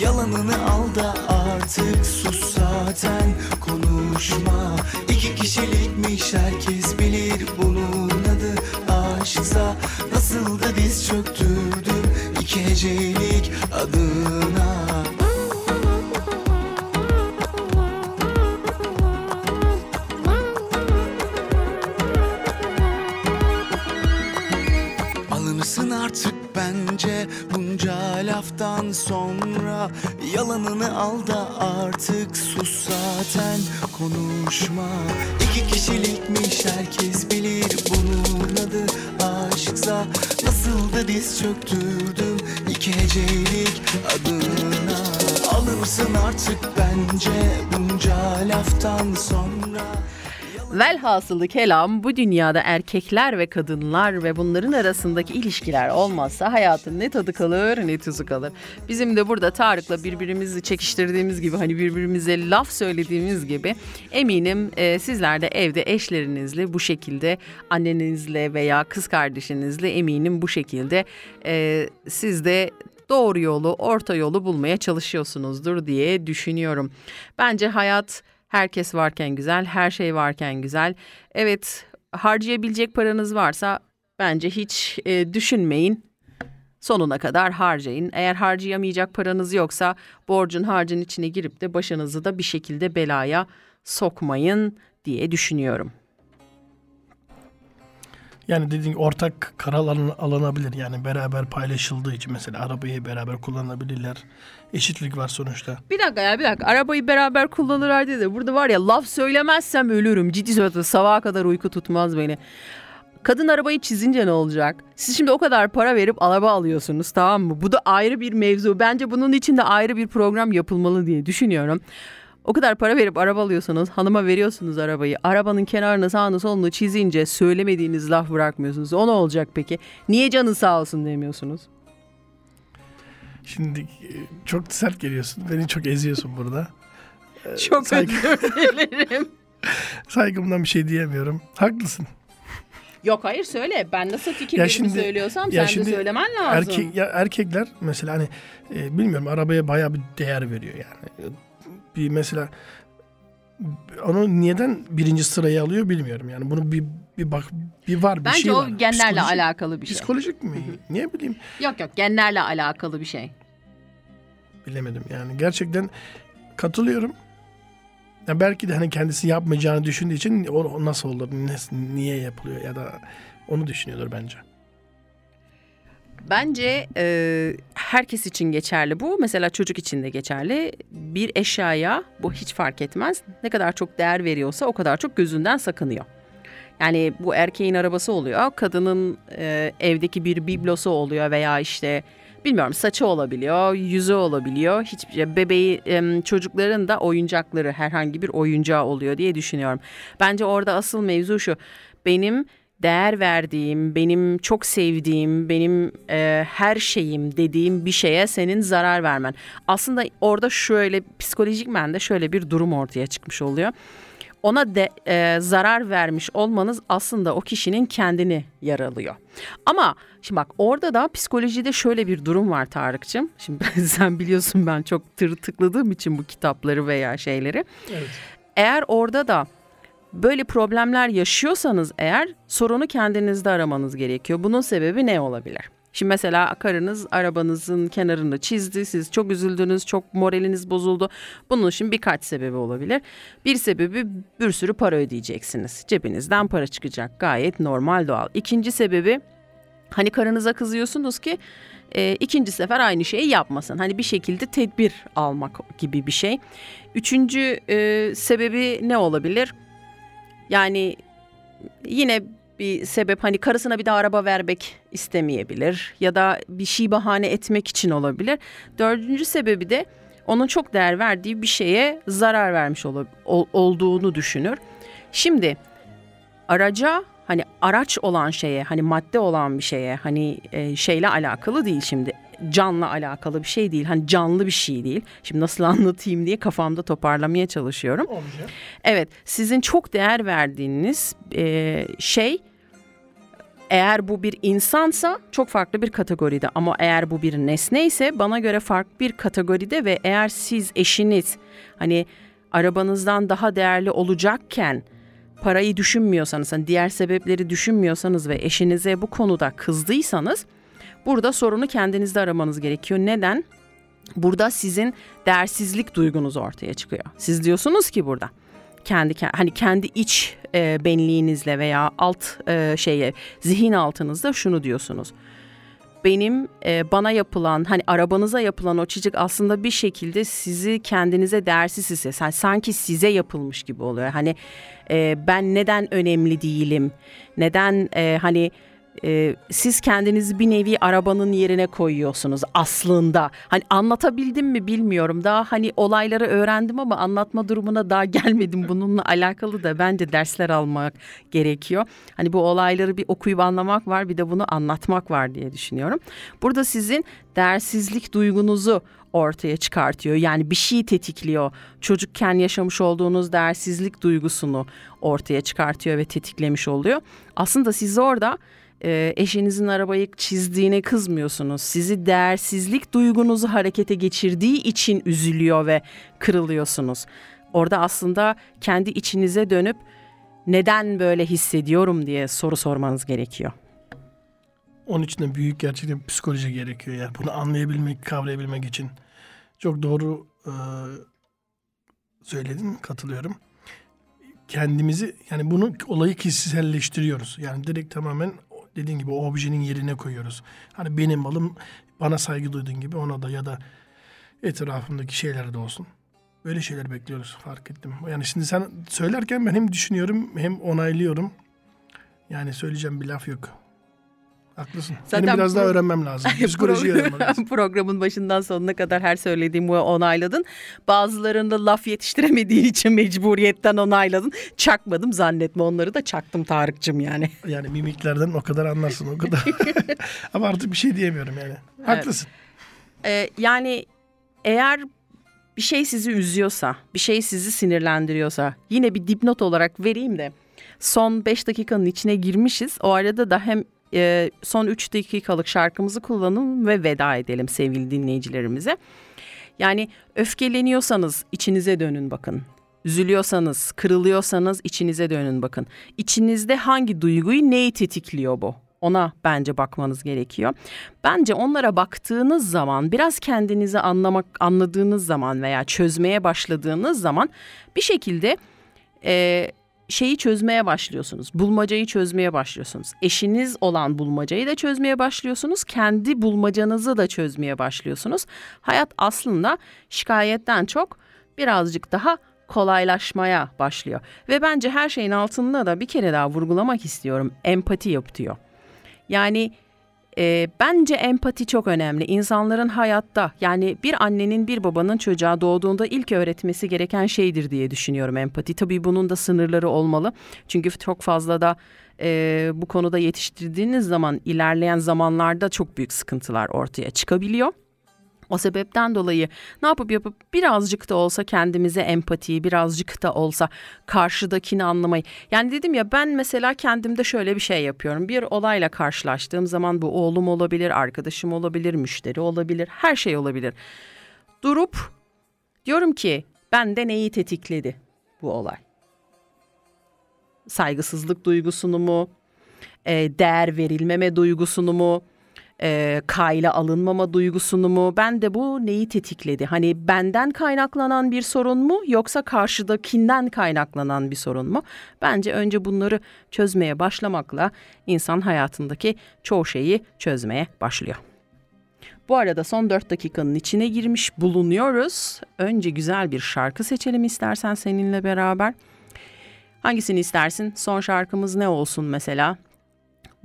Yalanını al da artık sus zaten konuşma. İki kişilikmiş herkes bilir bunun adı aşksa. Nasıl da diz çöktürdüm iki hecelik adına laftan sonra Yalanını al da artık sus zaten konuşma. İki kişilikmiş herkes bilir bunun adı. Aşksa Nasıl da diz çöktürdüm iki hecelik adına. Alırsın artık bence bunca laftan sonra Velhasılı kelam bu dünyada erkekler ve kadınlar ve bunların arasındaki ilişkiler olmazsa hayatın ne tadı kalır ne tuzu kalır. Bizim de burada Tarık'la birbirimizi çekiştirdiğimiz gibi hani birbirimize laf söylediğimiz gibi eminim e, sizler de evde eşlerinizle bu şekilde annenizle veya kız kardeşinizle eminim bu şekilde e, siz de doğru yolu, orta yolu bulmaya çalışıyorsunuzdur diye düşünüyorum. Bence hayat herkes varken güzel, her şey varken güzel. Evet, harcayabilecek paranız varsa bence hiç e, düşünmeyin. Sonuna kadar harcayın. Eğer harcayamayacak paranız yoksa borcun harcın içine girip de başınızı da bir şekilde belaya sokmayın diye düşünüyorum. Yani dediğin ortak karar alın- alınabilir. Yani beraber paylaşıldığı için mesela arabayı beraber kullanabilirler. Eşitlik var sonuçta. Bir dakika ya bir dakika. Arabayı beraber kullanırlar dedi. Burada var ya laf söylemezsem ölürüm. Ciddi söylüyorum. Sabaha kadar uyku tutmaz beni. Kadın arabayı çizince ne olacak? Siz şimdi o kadar para verip araba alıyorsunuz tamam mı? Bu da ayrı bir mevzu. Bence bunun için de ayrı bir program yapılmalı diye düşünüyorum. O kadar para verip araba alıyorsunuz, hanıma veriyorsunuz arabayı. Arabanın kenarını sağını solunu çizince söylemediğiniz laf bırakmıyorsunuz. O ne olacak peki? Niye canın sağ olsun demiyorsunuz? Şimdi e, çok sert geliyorsun. Beni çok eziyorsun burada. Çok saygı- özür dilerim. Saygımdan bir şey diyemiyorum. Haklısın. Yok hayır söyle. Ben nasıl fikirlerimi şimdi- söylüyorsam ya sen şimdi de söylemen lazım. Erkek ya erkekler mesela hani e, bilmiyorum arabaya bayağı bir değer veriyor yani. Bir mesela onu neden birinci sıraya alıyor bilmiyorum yani. Bunu bir bir bak bir var bir Bence şey o var. genlerle Psikolojik- alakalı bir şey. Psikolojik mi? Niye bileyim? Yok yok genlerle alakalı bir şey. Bilemedim yani. Gerçekten katılıyorum. Ya belki de hani kendisi yapmayacağını düşündüğü için o, o nasıl olur, niye yapılıyor ya da onu düşünüyordur bence. Bence e, herkes için geçerli bu. Mesela çocuk için de geçerli. Bir eşyaya bu hiç fark etmez. Ne kadar çok değer veriyorsa o kadar çok gözünden sakınıyor. Yani bu erkeğin arabası oluyor. Kadının e, evdeki bir biblosu oluyor veya işte bilmiyorum saçı olabiliyor, yüzü olabiliyor. Hiçbir şey, bebeği em, çocukların da oyuncakları herhangi bir oyuncağı oluyor diye düşünüyorum. Bence orada asıl mevzu şu. Benim değer verdiğim, benim çok sevdiğim, benim e, her şeyim dediğim bir şeye senin zarar vermen. Aslında orada şöyle psikolojik mende şöyle bir durum ortaya çıkmış oluyor. Ona de, e, zarar vermiş olmanız aslında o kişinin kendini yaralıyor. Ama şimdi bak orada da psikolojide şöyle bir durum var Tarık'cığım. Şimdi sen biliyorsun ben çok tırtıkladığım için bu kitapları veya şeyleri. Evet. Eğer orada da böyle problemler yaşıyorsanız eğer sorunu kendinizde aramanız gerekiyor. Bunun sebebi ne olabilir? Şimdi mesela karınız arabanızın kenarını çizdi, siz çok üzüldünüz, çok moraliniz bozuldu. Bunun için birkaç sebebi olabilir. Bir sebebi bir sürü para ödeyeceksiniz. Cebinizden para çıkacak gayet normal doğal. İkinci sebebi hani karınıza kızıyorsunuz ki e, ikinci sefer aynı şeyi yapmasın. Hani bir şekilde tedbir almak gibi bir şey. Üçüncü e, sebebi ne olabilir? Yani yine bir sebep hani karısına bir daha araba vermek istemeyebilir ya da bir şey bahane etmek için olabilir. Dördüncü sebebi de onun çok değer verdiği bir şeye zarar vermiş ol- ol- olduğunu düşünür. Şimdi araca hani araç olan şeye hani madde olan bir şeye hani e, şeyle alakalı değil şimdi canla alakalı bir şey değil hani canlı bir şey değil. Şimdi nasıl anlatayım diye kafamda toparlamaya çalışıyorum. Olacak. Evet, sizin çok değer verdiğiniz e, şey eğer bu bir insansa çok farklı bir kategoride ama eğer bu bir nesne ise bana göre farklı bir kategoride ve eğer siz eşiniz hani arabanızdan daha değerli olacakken parayı düşünmüyorsanız hani diğer sebepleri düşünmüyorsanız ve eşinize bu konuda kızdıysanız burada sorunu kendinizde aramanız gerekiyor. Neden? Burada sizin değersizlik duygunuz ortaya çıkıyor. Siz diyorsunuz ki burada kendi ke- hani kendi iç e, benliğinizle veya alt e, şeye zihin altınızda şunu diyorsunuz. Benim e, bana yapılan hani arabanıza yapılan o çizik aslında bir şekilde sizi kendinize değersiz hissediyor. Yani sanki size yapılmış gibi oluyor. Hani e, ben neden önemli değilim? Neden e, hani e, siz kendinizi bir nevi arabanın yerine koyuyorsunuz aslında. Hani anlatabildim mi bilmiyorum. Daha hani olayları öğrendim ama anlatma durumuna daha gelmedim. Bununla alakalı da bence dersler almak gerekiyor. Hani bu olayları bir okuyup anlamak var bir de bunu anlatmak var diye düşünüyorum. Burada sizin değersizlik duygunuzu ortaya çıkartıyor. Yani bir şey tetikliyor. Çocukken yaşamış olduğunuz değersizlik duygusunu ortaya çıkartıyor ve tetiklemiş oluyor. Aslında siz orada e, eşinizin arabayı çizdiğine kızmıyorsunuz. Sizi değersizlik duygunuzu harekete geçirdiği için üzülüyor ve kırılıyorsunuz. Orada aslında kendi içinize dönüp neden böyle hissediyorum diye soru sormanız gerekiyor. Onun için de büyük gerçekten psikoloji gerekiyor. Yani bunu anlayabilmek, kavrayabilmek için. Çok doğru e, söyledin, katılıyorum. Kendimizi yani bunu olayı kişiselleştiriyoruz. Yani direkt tamamen dediğin gibi o objenin yerine koyuyoruz. Hani benim malım bana saygı duyduğun gibi ona da ya da etrafımdaki şeylere de olsun. Böyle şeyler bekliyoruz fark ettim. Yani şimdi sen söylerken ben hem düşünüyorum hem onaylıyorum. Yani söyleyeceğim bir laf yok. Haklısın. Zaten Benim biraz daha pro- öğrenmem lazım. Psikoloji öğrenmem lazım. Programın başından sonuna kadar her söylediğimi onayladın. Bazılarında laf yetiştiremediğin için mecburiyetten onayladın. Çakmadım zannetme onları da çaktım Tarık'cığım yani. Yani mimiklerden o kadar anlarsın o kadar. Ama artık bir şey diyemiyorum yani. Haklısın. Ee, yani eğer bir şey sizi üzüyorsa, bir şey sizi sinirlendiriyorsa yine bir dipnot olarak vereyim de son 5 dakikanın içine girmişiz. O arada da hem e, son 3 dakikalık şarkımızı kullanalım ve veda edelim sevgili dinleyicilerimize. Yani öfkeleniyorsanız içinize dönün bakın. Üzülüyorsanız, kırılıyorsanız içinize dönün bakın. İçinizde hangi duyguyu neyi tetikliyor bu? Ona bence bakmanız gerekiyor. Bence onlara baktığınız zaman, biraz kendinizi anlamak, anladığınız zaman veya çözmeye başladığınız zaman bir şekilde e, şeyi çözmeye başlıyorsunuz. Bulmacayı çözmeye başlıyorsunuz. Eşiniz olan bulmacayı da çözmeye başlıyorsunuz. Kendi bulmacanızı da çözmeye başlıyorsunuz. Hayat aslında şikayetten çok birazcık daha kolaylaşmaya başlıyor. Ve bence her şeyin altında da bir kere daha vurgulamak istiyorum. Empati yap. Yani E, bence empati çok önemli. İnsanların hayatta yani bir annenin bir babanın çocuğa doğduğunda ilk öğretmesi gereken şeydir diye düşünüyorum empati. Tabii bunun da sınırları olmalı. Çünkü çok fazla da e, bu konuda yetiştirdiğiniz zaman ilerleyen zamanlarda çok büyük sıkıntılar ortaya çıkabiliyor. O sebepten dolayı ne yapıp yapıp birazcık da olsa kendimize empatiyi, birazcık da olsa karşıdakini anlamayı. Yani dedim ya ben mesela kendimde şöyle bir şey yapıyorum. Bir olayla karşılaştığım zaman bu oğlum olabilir, arkadaşım olabilir, müşteri olabilir, her şey olabilir. Durup diyorum ki bende neyi tetikledi bu olay? Saygısızlık duygusunu mu? Değer verilmeme duygusunu mu? E, kayla alınmama duygusunu mu? Ben de bu neyi tetikledi? Hani benden kaynaklanan bir sorun mu yoksa karşıdakinden kaynaklanan bir sorun mu? Bence önce bunları çözmeye başlamakla insan hayatındaki çoğu şeyi çözmeye başlıyor. Bu arada son 4 dakikanın içine girmiş bulunuyoruz. Önce güzel bir şarkı seçelim istersen seninle beraber. Hangisini istersin? Son şarkımız ne olsun mesela?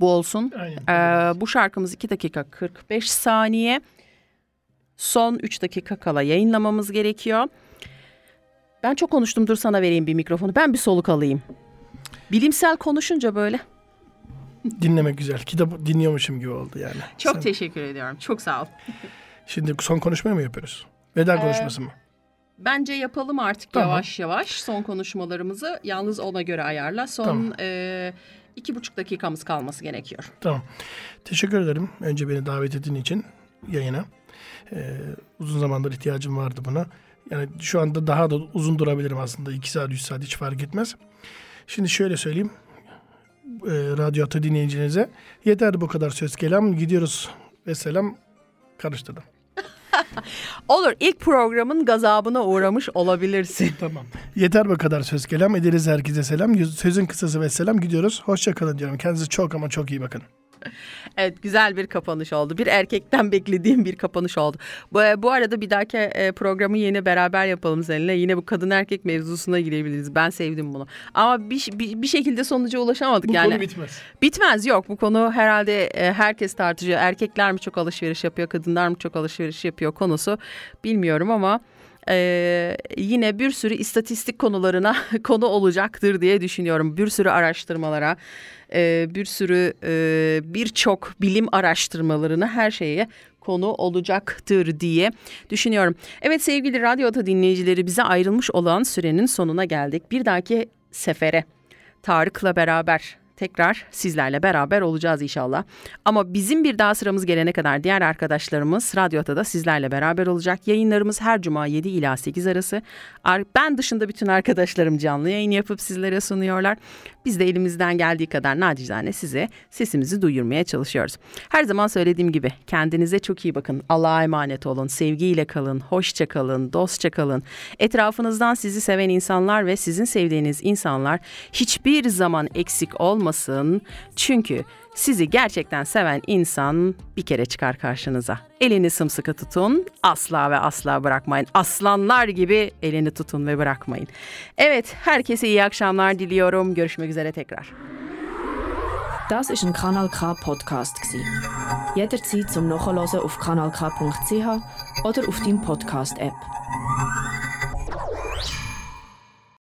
Bu olsun. Aynen. Ee, bu şarkımız 2 dakika 45 saniye. Son 3 dakika kala yayınlamamız gerekiyor. Ben çok konuştum dur sana vereyim bir mikrofonu. Ben bir soluk alayım. Bilimsel konuşunca böyle. Dinlemek güzel. Kitap dinliyormuşum gibi oldu yani. Çok Sen- teşekkür ediyorum. Çok sağ ol. Şimdi son konuşmayı mı yapıyoruz? Veda konuşması mı? Bence yapalım artık Tamam. yavaş yavaş son konuşmalarımızı. Yalnız ona göre ayarla. Son Tamam. e, iki buçuk dakikamız kalması gerekiyor. Tamam. Teşekkür ederim. Önce beni davet ettiğin için yayına. Ee, uzun zamandır ihtiyacım vardı buna. Yani şu anda daha da uzun durabilirim aslında. 2 saat, 3 saat hiç fark etmez. Şimdi şöyle söyleyeyim. Ee, Radyo Ata dinleyicinize. Yeter bu kadar söz kelam. Gidiyoruz. Ve selam karıştırdım. Olur ilk programın gazabına uğramış olabilirsin. Tamam. Yeter bu kadar söz kelam. Ederiz herkese selam. Sözün kısası ve selam. Gidiyoruz. Hoşça kalın diyorum. Kendinize çok ama çok iyi bakın. Evet güzel bir kapanış oldu. Bir erkekten beklediğim bir kapanış oldu. Bu, bu arada bir dahaki e, programı yine beraber yapalım seninle. Yine bu kadın erkek mevzusuna girebiliriz. Ben sevdim bunu. Ama bir, bir, bir şekilde sonuca ulaşamadık Bu yani. konu bitmez. Bitmez yok bu konu herhalde e, herkes tartışıyor. Erkekler mi çok alışveriş yapıyor, kadınlar mı çok alışveriş yapıyor konusu bilmiyorum ama e, yine bir sürü istatistik konularına konu olacaktır diye düşünüyorum. Bir sürü araştırmalara, e, bir sürü e, birçok bilim araştırmalarına her şeye konu olacaktır diye düşünüyorum. Evet sevgili Radyo Ata dinleyicileri bize ayrılmış olan sürenin sonuna geldik. Bir dahaki sefere Tarık'la beraber tekrar sizlerle beraber olacağız inşallah. Ama bizim bir daha sıramız gelene kadar diğer arkadaşlarımız Radyo Ata'da sizlerle beraber olacak. Yayınlarımız her cuma 7 ila 8 arası. Ar- Ben dışında bütün arkadaşlarım canlı yayın yapıp sizlere sunuyorlar. Biz de elimizden geldiği kadar nacizane size sesimizi duyurmaya çalışıyoruz. Her zaman söylediğim gibi kendinize çok iyi bakın. Allah'a emanet olun. Sevgiyle kalın. Hoşça kalın. Dostça kalın. Etrafınızdan sizi seven insanlar ve sizin sevdiğiniz insanlar hiçbir zaman eksik olmasın. Çünkü sizi gerçekten seven insan bir kere çıkar karşınıza. Elini sımsıkı tutun, asla ve asla bırakmayın. Aslanlar gibi elini tutun ve bırakmayın. Evet, herkese iyi akşamlar diliyorum. Görüşmek üzere tekrar. Das ist ein Kanal K Podcast gsi. Jederzeit zum Nachhören auf kanalk.ch oder auf deinem Podcast App.